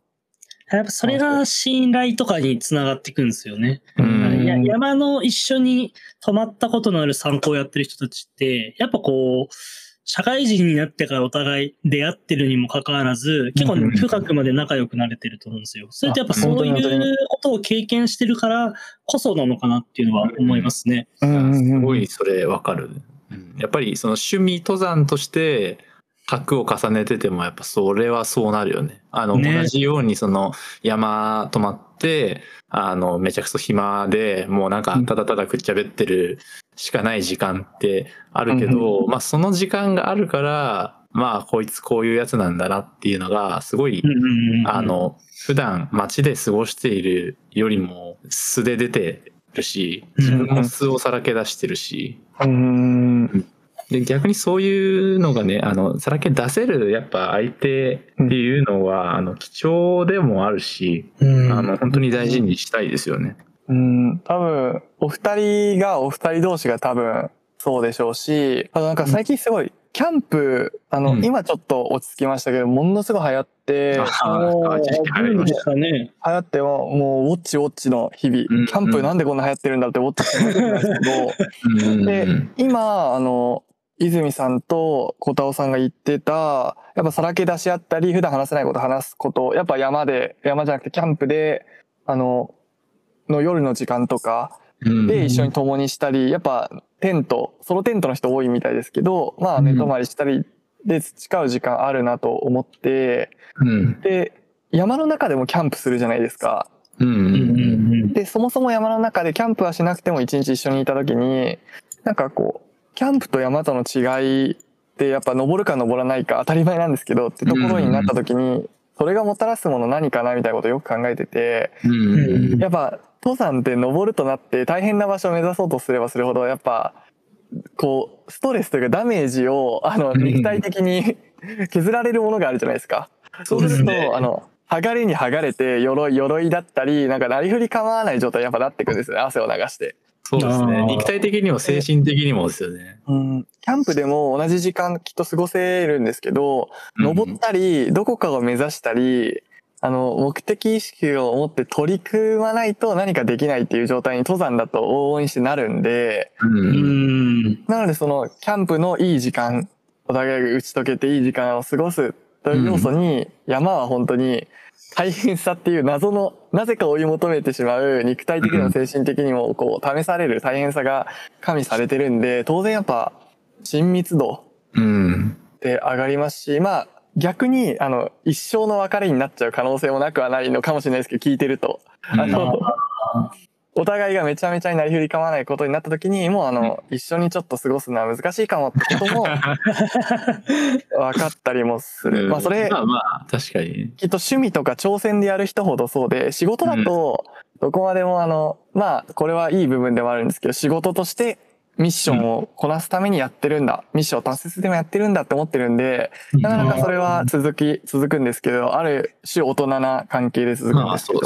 [SPEAKER 2] やっぱそれが信頼とかにつながっていくんですよね。
[SPEAKER 1] うん
[SPEAKER 2] いや山の一緒に泊まったことのある参考をやってる人たちって、やっぱこう、社会人になってからお互い出会ってるにもかかわらず、結構
[SPEAKER 1] うん
[SPEAKER 2] 深くまで仲良くなれてると思うんですよ。それってやっぱ
[SPEAKER 3] あ
[SPEAKER 2] そういうことを経験してるからこそなのかなっていうのは思いますね。
[SPEAKER 3] うんうんうん
[SPEAKER 1] すごいそれわかる。うんやっぱりその趣味登山として卓を重ねててもやっぱそれはそうなるよね。あの、
[SPEAKER 2] ね。
[SPEAKER 1] 同じようにその山泊まって、あの、めちゃくそ暇で、もうなんかただただくっちゃべってるしかない時間ってあるけど、まあその時間があるから、まあこいつこういうやつなんだなっていうのがすごい
[SPEAKER 2] うんうんうん
[SPEAKER 1] あ、の、普段街で過ごしているよりも素で出てるし、自分も素をさらけ出してるし、
[SPEAKER 3] うん
[SPEAKER 1] で、逆にそういうのがね、あの、さらけ出せる、やっぱ相手っていうのは、あの、貴重でもあるし、
[SPEAKER 2] うん。
[SPEAKER 1] あの、本当に大事にしたいですよね。
[SPEAKER 3] うん、多分、お二人がお二人同士が多分そうでしょうし、あとなんか最近すごい、キャンプ、あの、
[SPEAKER 1] うん。
[SPEAKER 3] 今ちょっと落ち着きましたけど、ものすごい流行って、
[SPEAKER 1] あ
[SPEAKER 2] もう。
[SPEAKER 3] 流行っても、もうウォッチウォッチの日々、
[SPEAKER 1] うん。
[SPEAKER 3] キャンプなんでこんな流行ってるんだってウォッチしてるんですけど、
[SPEAKER 1] うん。
[SPEAKER 3] で、今、あの、泉さんと小田尾さんが言ってた、やっぱさらけ出し合ったり、普段話せないこと話すこと、やっぱ山で、山じゃなくてキャンプで、あの、の夜の時間とか
[SPEAKER 1] うん
[SPEAKER 3] で一緒に共にしたり、やっぱテント、ソロテントの人多いみたいですけど、まあ
[SPEAKER 1] うん
[SPEAKER 3] 寝泊まりしたりで培う時間あるなと思って、
[SPEAKER 1] うん。
[SPEAKER 3] で、山の中でもキャンプするじゃないですか。で、そもそも山の中でキャンプはしなくても一日一緒にいた時に、なんかこう、キャンプと山との違いってやっぱ登るか登らないか当たり前なんですけどってところになった時に、それがもたらすもの何かなみたいなことをよく考えてて、
[SPEAKER 1] うん。
[SPEAKER 3] やっぱ登山って登るとなって大変な場所を目指そうとすればするほどやっぱこうストレスというかダメージをあの
[SPEAKER 1] うん
[SPEAKER 3] 肉体的に 削られるものがあるじゃないですか。そうすると、あの剥がれに剥がれて鎧鎧だったりなんかなりふり構わない状態にやっぱなってくるんですよね汗を流して。
[SPEAKER 1] そうですね。肉体的にも精神的にもですよね。
[SPEAKER 3] うん、キャンプでも同じ時間きっと過ごせるんですけど、登ったりどこかを目指したりあの目的意識を持って取り組まないと何かできないっていう状態に登山だと往々にしてなるんで
[SPEAKER 1] う。
[SPEAKER 2] うんん。
[SPEAKER 3] なのでそのキャンプのいい時間お互いが打ち解けていい時間を過ごすという要素に、山は本当に大変さっていう謎のなぜか追い求めてしまう肉体的にも精神的にもこう試される大変さが加味されてるんで当然やっぱ親密度
[SPEAKER 1] うん。
[SPEAKER 3] って上がりますしまあ逆にあの一生の別れになっちゃう可能性もなくはないのかもしれないですけど聞いてると。あのお互いがめちゃめちゃになりふり構わないことになった時にもうあの一緒にちょっと過ごすのは難しいかもってことも 分かったりもする。まあそれ
[SPEAKER 1] まあまあ、確かに。
[SPEAKER 3] きっと趣味とか挑戦でやる人ほどそうで仕事だとどこまでもあのまあこれはいい部分でもあるんですけど仕事としてミッションをこなすためにやってるんだ、ミッションを達成するためにやってるんだって思ってるんでなかなかそれは続き続くんですけどある種大人な関係で続くん
[SPEAKER 1] まあ
[SPEAKER 3] ですけど。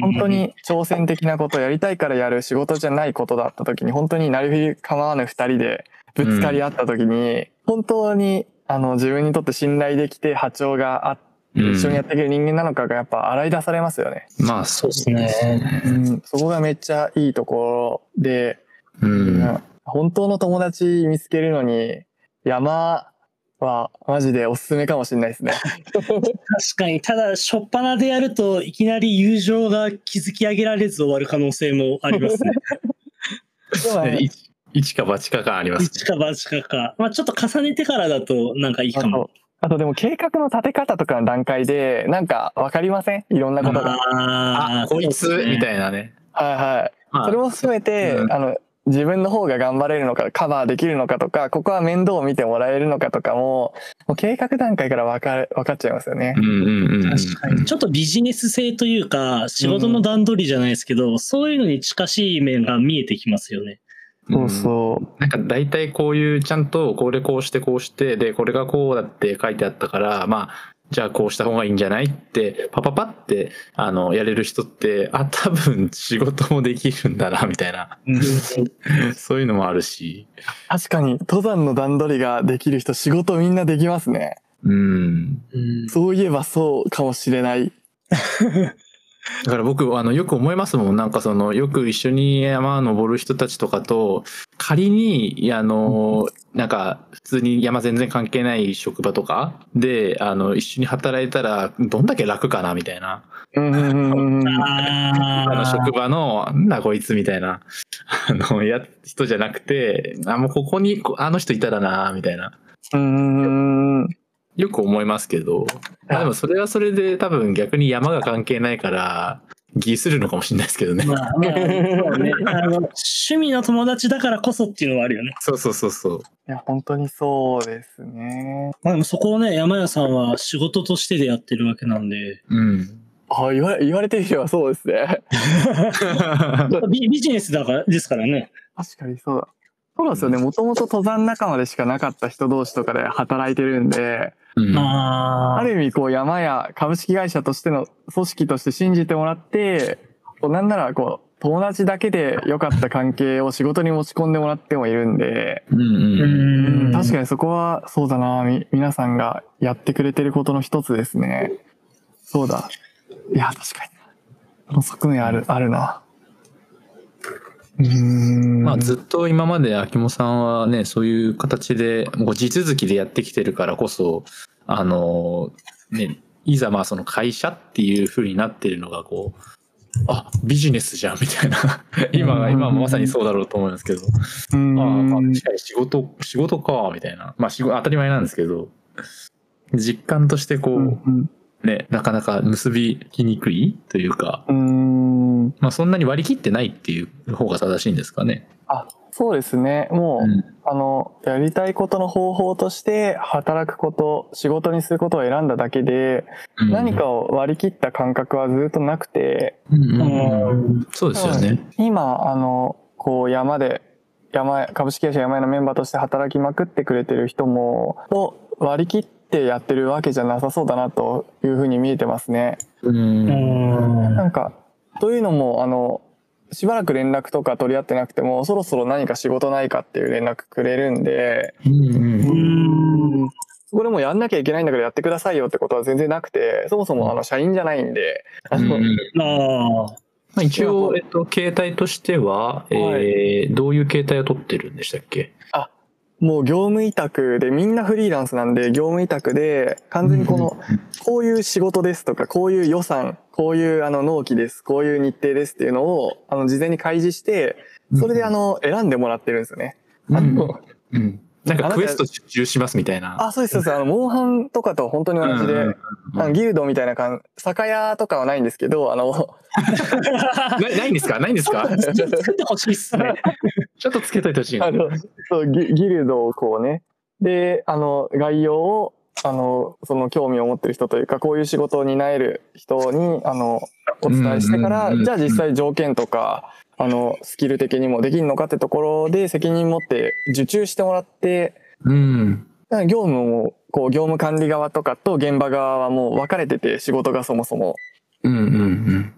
[SPEAKER 3] 本当に挑戦的なことをやりたいからやる仕事じゃないことだった時に本当になりふり構わぬ二人でぶつかり合った時に、本当にあの自分にとって信頼できて波長があって
[SPEAKER 1] うん
[SPEAKER 3] 一緒にやっていける人間なのかがやっぱ洗い出されますよね。
[SPEAKER 1] まあ
[SPEAKER 2] そうですね。
[SPEAKER 3] うん、そこがめっちゃいいところで、
[SPEAKER 1] うん。
[SPEAKER 3] 本当の友達見つけるのに山はマジでおすすめかもしれないですね。
[SPEAKER 2] 確かに、ただ、初っ端でやるといきなり友情が築き上げられず終わる可能性もありますね。
[SPEAKER 3] でもね
[SPEAKER 1] 一一か八か感あります
[SPEAKER 2] 一か八かか。まあちょっと重ねてからだとなんかいいかも。
[SPEAKER 3] あとでも計画の立て方とかの段階でなんか分かりません？いろんなことが。
[SPEAKER 2] あ
[SPEAKER 1] あ、こいつ、みた
[SPEAKER 2] い
[SPEAKER 1] いなね。
[SPEAKER 3] はいはい。
[SPEAKER 1] まあ
[SPEAKER 3] それも含めて、
[SPEAKER 1] うん
[SPEAKER 3] あの、自分の方が頑張れるのか、カバーできるのかとか、ここは面倒を見てもらえるのかとかも、もう計画段階から分かる、分かっちゃいますよね
[SPEAKER 1] う。んうんうん。
[SPEAKER 2] 確かに。ちょっとビジネス性というか、仕事の段取りじゃないですけど、そういうのに近しい面が見えてきますよね。
[SPEAKER 3] そうそう。
[SPEAKER 1] なんか大体こういうちゃんとこれこうしてこうしてでこれがこうだって書いてあったからまあじゃあこうした方がいいんじゃない？ってパパパってあのやれる人ってあ多分仕事もできるんだなみたいな。そういうのもあるし。
[SPEAKER 3] 確かに、登山の段取りができる人、仕事みんなできますね。
[SPEAKER 1] うん
[SPEAKER 2] うん。
[SPEAKER 3] そういえばそうかもしれない。
[SPEAKER 1] だから僕あのよく思いますもん。なんかそのよく一緒に山登る人たちとかと仮にあのなんか普通に山全然関係ない職場とかであの一緒に働いたらどんだけ楽かなみたいな。
[SPEAKER 3] うん。
[SPEAKER 2] あ
[SPEAKER 1] あの職場のなんだこいつみたいな。あのや人じゃなくてあもうここにこあの人いたらなみたいな。
[SPEAKER 3] うんうん
[SPEAKER 1] よく思いますけどあでもそれはそれで多分逆に山が関係ないから疑するのかもしれないですけどね。
[SPEAKER 2] まあまあ、趣味の友達だからこそっていうのはあるよね。
[SPEAKER 1] そうそうそうそう。
[SPEAKER 3] いや、本当にそうですね。
[SPEAKER 2] まあでもそこをね、山屋さんは仕事としてでやってるわけなんで、
[SPEAKER 1] うん。
[SPEAKER 3] あ言わ言われてみればそうですね。
[SPEAKER 2] ビビジネスだからですからね。
[SPEAKER 3] 確かにそうだ。そうなんですよね。もともと登山仲間でしかなかった人同士とかで働いてるんで、
[SPEAKER 1] うん
[SPEAKER 2] あ
[SPEAKER 3] ある意味こう山や株式会社としての組織として信じてもらって、こうなんならこう友達だけで良かった関係を仕事に持ち込んでもらってもいるんで、
[SPEAKER 1] うんうん
[SPEAKER 2] うん
[SPEAKER 3] 確かにそこはそうだな、み、皆さんがやってくれてることの一つですね。そうだ。いや、確かに。この側面ある、あるな。
[SPEAKER 1] まあずっと今まで秋元さんはね、そういう形で、もう地続きでやってきてるからこそ、あの、ね、いざまあその会社っていう風になってるのがこう、あ、ビジネスじゃんみたいな。今、今もまさにそうだろうと思いますけど。ああ、まあ確かに仕事、仕事か、みたいな。まあ仕事、当たり前なんですけど、実感としてこう、
[SPEAKER 3] うん
[SPEAKER 1] ね、なかなか結びきにくいというか、
[SPEAKER 3] うん。
[SPEAKER 1] まあそんなに割り切ってないっていう方が正しいんですかね。
[SPEAKER 3] あ、そうですね。もう、
[SPEAKER 1] うん
[SPEAKER 3] あの、やりたいことの方法として、働くこと、仕事にすることを選んだだけで、
[SPEAKER 1] うん
[SPEAKER 3] 何かを割り切った感覚はずっとなくて、
[SPEAKER 1] うんうんうんそうですよね。
[SPEAKER 3] 今、あの、こう山で、山屋、株式会社山屋のメンバーとして働きまくってくれてる人も、を割り切ってやってるわけじゃなさそうだなというふうに見えてますね。
[SPEAKER 1] うん。
[SPEAKER 2] うん。
[SPEAKER 3] なんか、というのも、あの、しばらく連絡とか取り合ってなくても、そろそろ何か仕事ないかっていう連絡くれるんで、
[SPEAKER 1] うんうん
[SPEAKER 2] うん。
[SPEAKER 3] これもやんなきゃいけないんだからやってくださいよってことは全然なくて、そもそもあの社員じゃないんで、あの、
[SPEAKER 2] ああ。
[SPEAKER 1] まあ、一応、えっと、携帯としては、えーどういう携帯を取ってるんでしたっけ？
[SPEAKER 3] もう業務委託でみんなフリーランスなんで業務委託で完全にこのこういう仕事ですとかこういう予算こういうあの納期ですこういう日程ですっていうのをあの事前に開示してそれであの選んでもらってるんですよね。あの
[SPEAKER 1] うん。なんかクエスト受注しますみたいな。
[SPEAKER 3] あそうですそうです。あのモンハンとかと本当に同じで、
[SPEAKER 1] うんうんうん。
[SPEAKER 3] あのギルドみたいな感じ酒屋とかはないんですけどあの
[SPEAKER 1] なないんですか？ないんですか？
[SPEAKER 2] 作ってほしいっすね。
[SPEAKER 1] ちょっとつけといてほしいな
[SPEAKER 3] あのそうギギルドをこうね。であの概要をあのその興味を持ってる人というかこういう仕事を担える人にあのお伝えしてから、
[SPEAKER 1] うんうんうん。
[SPEAKER 3] じゃあ実際条件とかあのスキル的にもできるのかってところで責任持って受注してもらって
[SPEAKER 1] うん。
[SPEAKER 3] 業務もこう業務管理側とかと現場側はもう分かれてて仕事がそもそも。
[SPEAKER 1] うんうんうん。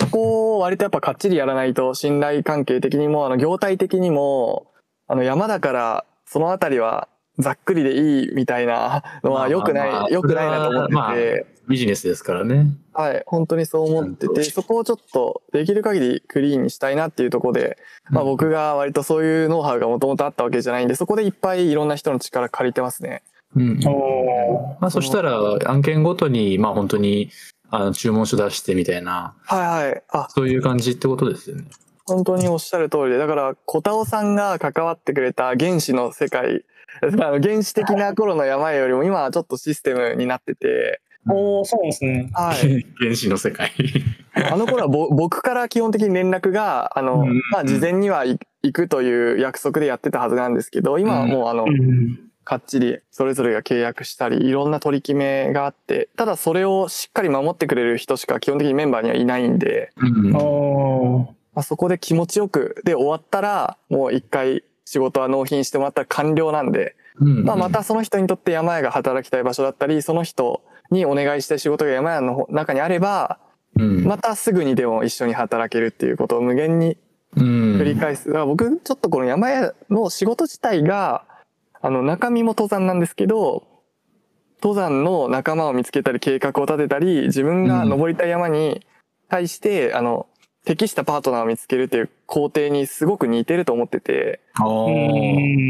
[SPEAKER 3] そこを割とやっぱかっちりやらないと信頼関係的にもあの業態的にもあの山だからそのあたりはざっくりでいいみたいなのは良くない、良くないなと思ってて、
[SPEAKER 1] まあビジネスですからね。
[SPEAKER 3] はい、本当にそう思ってて、そこをちょっとできる限りクリーンにしたいなっていうところで、まあ僕が割とそういうノウハウがもともとあったわけじゃないんで、そこでいっぱいいろんな人の力借りてますね。
[SPEAKER 1] うん。
[SPEAKER 2] お
[SPEAKER 1] まあそしたら案件ごとに、まあ本当に、あの、注文書出してみたいな、
[SPEAKER 3] はいはい。あ、
[SPEAKER 1] そういう感じってことですよね。
[SPEAKER 3] 本当におっしゃる通りで、だから、小田尾さんが関わってくれた原始の世界、あの原始的な頃の山よりも今はちょっとシステムになってて、
[SPEAKER 2] おーそうですね。
[SPEAKER 3] はい。
[SPEAKER 1] 原始の世界。
[SPEAKER 3] あの頃はぼ僕から基本的に連絡が、あの、
[SPEAKER 1] うん。
[SPEAKER 3] まあ事前には行行くという約束でやってたはずなんですけど、今はもうあの、
[SPEAKER 2] うん。
[SPEAKER 3] かっちりそれぞれが契約したり、いろんな取り決めがあって、ただそれをしっかり守ってくれる人しか基本的にメンバーにはいないんで、
[SPEAKER 1] うん。
[SPEAKER 2] あー
[SPEAKER 3] まあ、そこで気持ちよくで終わったらもう一回仕事は納品してもらったら完了なんで、
[SPEAKER 1] うん。
[SPEAKER 3] まあ、またその人にとって山屋が働きたい場所だったりその人にお願いしたい仕事が山屋の中にあれば
[SPEAKER 1] うん。
[SPEAKER 3] またすぐにでも一緒に働けるっていうことを無限に
[SPEAKER 1] うん。
[SPEAKER 3] 繰り返す。だから僕、ちょっとこの山屋の仕事自体が、あの、中身も登山なんですけど、登山の仲間を見つけたり計画を立てたり、自分が登りたい山に対して、あの、適したパートナーを見つけるっていう工程にすごく似てると思ってて、
[SPEAKER 1] あー。
[SPEAKER 2] う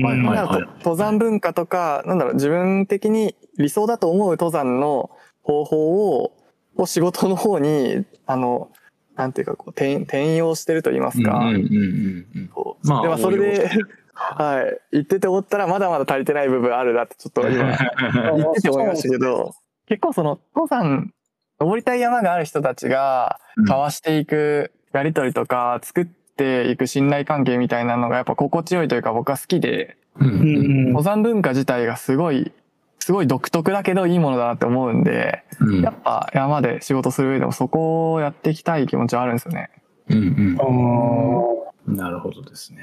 [SPEAKER 2] ん。
[SPEAKER 1] はい
[SPEAKER 3] 登山文化とか、なんだろう、自分的に理想だと思う登山の方法を、を仕事の方に、あの、なんていうか、こう、転転用してると言いますか、
[SPEAKER 1] うんうんうんうん。まあ
[SPEAKER 3] でもそれで、はい、言ってて思ったらまだまだ足りてない部分あるなってちょっと今 言ってて思いましたけど、結構その登山、登りたい山がある人たちが
[SPEAKER 1] うん。
[SPEAKER 3] 交わしていくやりとりとか作っていく信頼関係みたいなのがやっぱ心地よいというか僕は好きで、登山文化自体がすごい、すごい独特だけどいいものだなって思うんで、
[SPEAKER 1] うん。
[SPEAKER 3] やっぱ山で仕事する上でもそこをやっていきたい気持ちはあるんですよね。
[SPEAKER 1] うんうん。なるほどですね。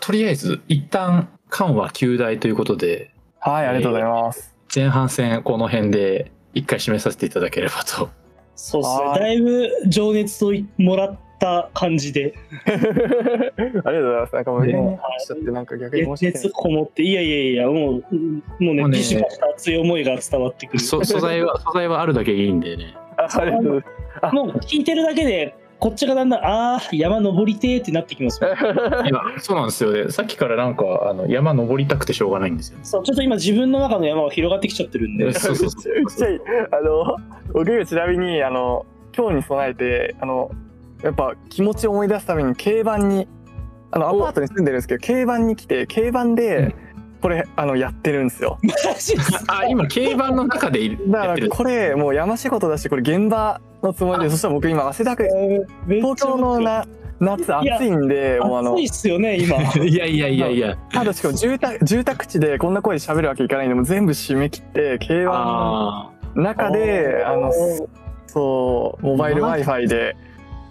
[SPEAKER 1] とりあえず一旦緩和9大ということで
[SPEAKER 3] はい、ありがとうございます。
[SPEAKER 1] 前半戦この辺で一回締めさせていただければと
[SPEAKER 2] そうですね。
[SPEAKER 3] はい
[SPEAKER 2] だいぶ情熱をもらった感じで、
[SPEAKER 3] ありがとうございます。なんかもう
[SPEAKER 1] ね
[SPEAKER 3] ね、しちゃってなんか逆に申し訳
[SPEAKER 2] 熱こもって、いやいやいや、もう、もうね、ビシバシと熱い思いが伝わってくる。
[SPEAKER 1] そ素材は素材はあるだけいいんでね。
[SPEAKER 3] あありがとうござい
[SPEAKER 2] もう聞いてるだけで、こっちがだんだん、ああ、山登りてーってなってきますよ。
[SPEAKER 3] ます。
[SPEAKER 1] いやそうなんですよねさっきからなんかあの山登りたくてしょうがないんですよね
[SPEAKER 2] そう、ちょっと今自分の中の山が広がってきちゃってるんで。
[SPEAKER 1] そうそうそう。
[SPEAKER 3] あの、僕がちなみに、あの、今日に備えて、あの、やっぱ気持ちを思い出すために軽バンに、あの、アパートに住んでるんですけど、軽バンに来て、軽バン
[SPEAKER 1] うん
[SPEAKER 3] で、これ、あの、やってるんですよ。
[SPEAKER 2] マジです
[SPEAKER 1] あ今競馬の中でい
[SPEAKER 3] だから、これ、もう山仕事だし、これ現場のつもりで、そしたら僕今汗だく、東京のな夏暑いんで、もうあの
[SPEAKER 2] 暑い、っすよね、今。
[SPEAKER 1] いやいやいやいや。
[SPEAKER 3] ただしかも住宅住宅地でこんな声で喋るわけいかないんでもう全部締め切って軽バ
[SPEAKER 1] あ
[SPEAKER 3] ンの中であのそうモバイル w i f i でやって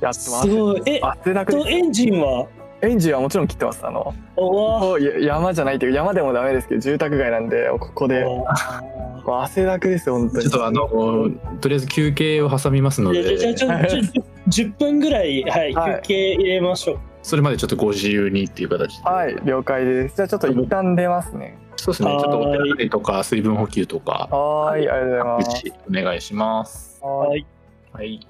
[SPEAKER 3] ます。
[SPEAKER 2] すごい。え、
[SPEAKER 3] 汗だく
[SPEAKER 2] とエンジンは
[SPEAKER 3] エンジンはもちろん切ってます。あの
[SPEAKER 2] お
[SPEAKER 3] 山じゃないっていう山でもダメですけど住宅街なんでここで汗だくですよ本当に。
[SPEAKER 1] ちょっとあのとりあえず休憩を挟みますの
[SPEAKER 2] じゃ
[SPEAKER 1] で
[SPEAKER 2] じゃじゃちょちょ10分ぐらい、はい、
[SPEAKER 3] はい。
[SPEAKER 2] 休憩入れましょう。
[SPEAKER 1] それまでちょっとご自由にっていう形で。
[SPEAKER 3] はい了解です。じゃあちょっと一旦出ますね。
[SPEAKER 1] そうですね。ちょっとお手洗いとか水分補給とか。
[SPEAKER 3] はーいありがとうございます。
[SPEAKER 1] お願いします。
[SPEAKER 2] はい。
[SPEAKER 1] はい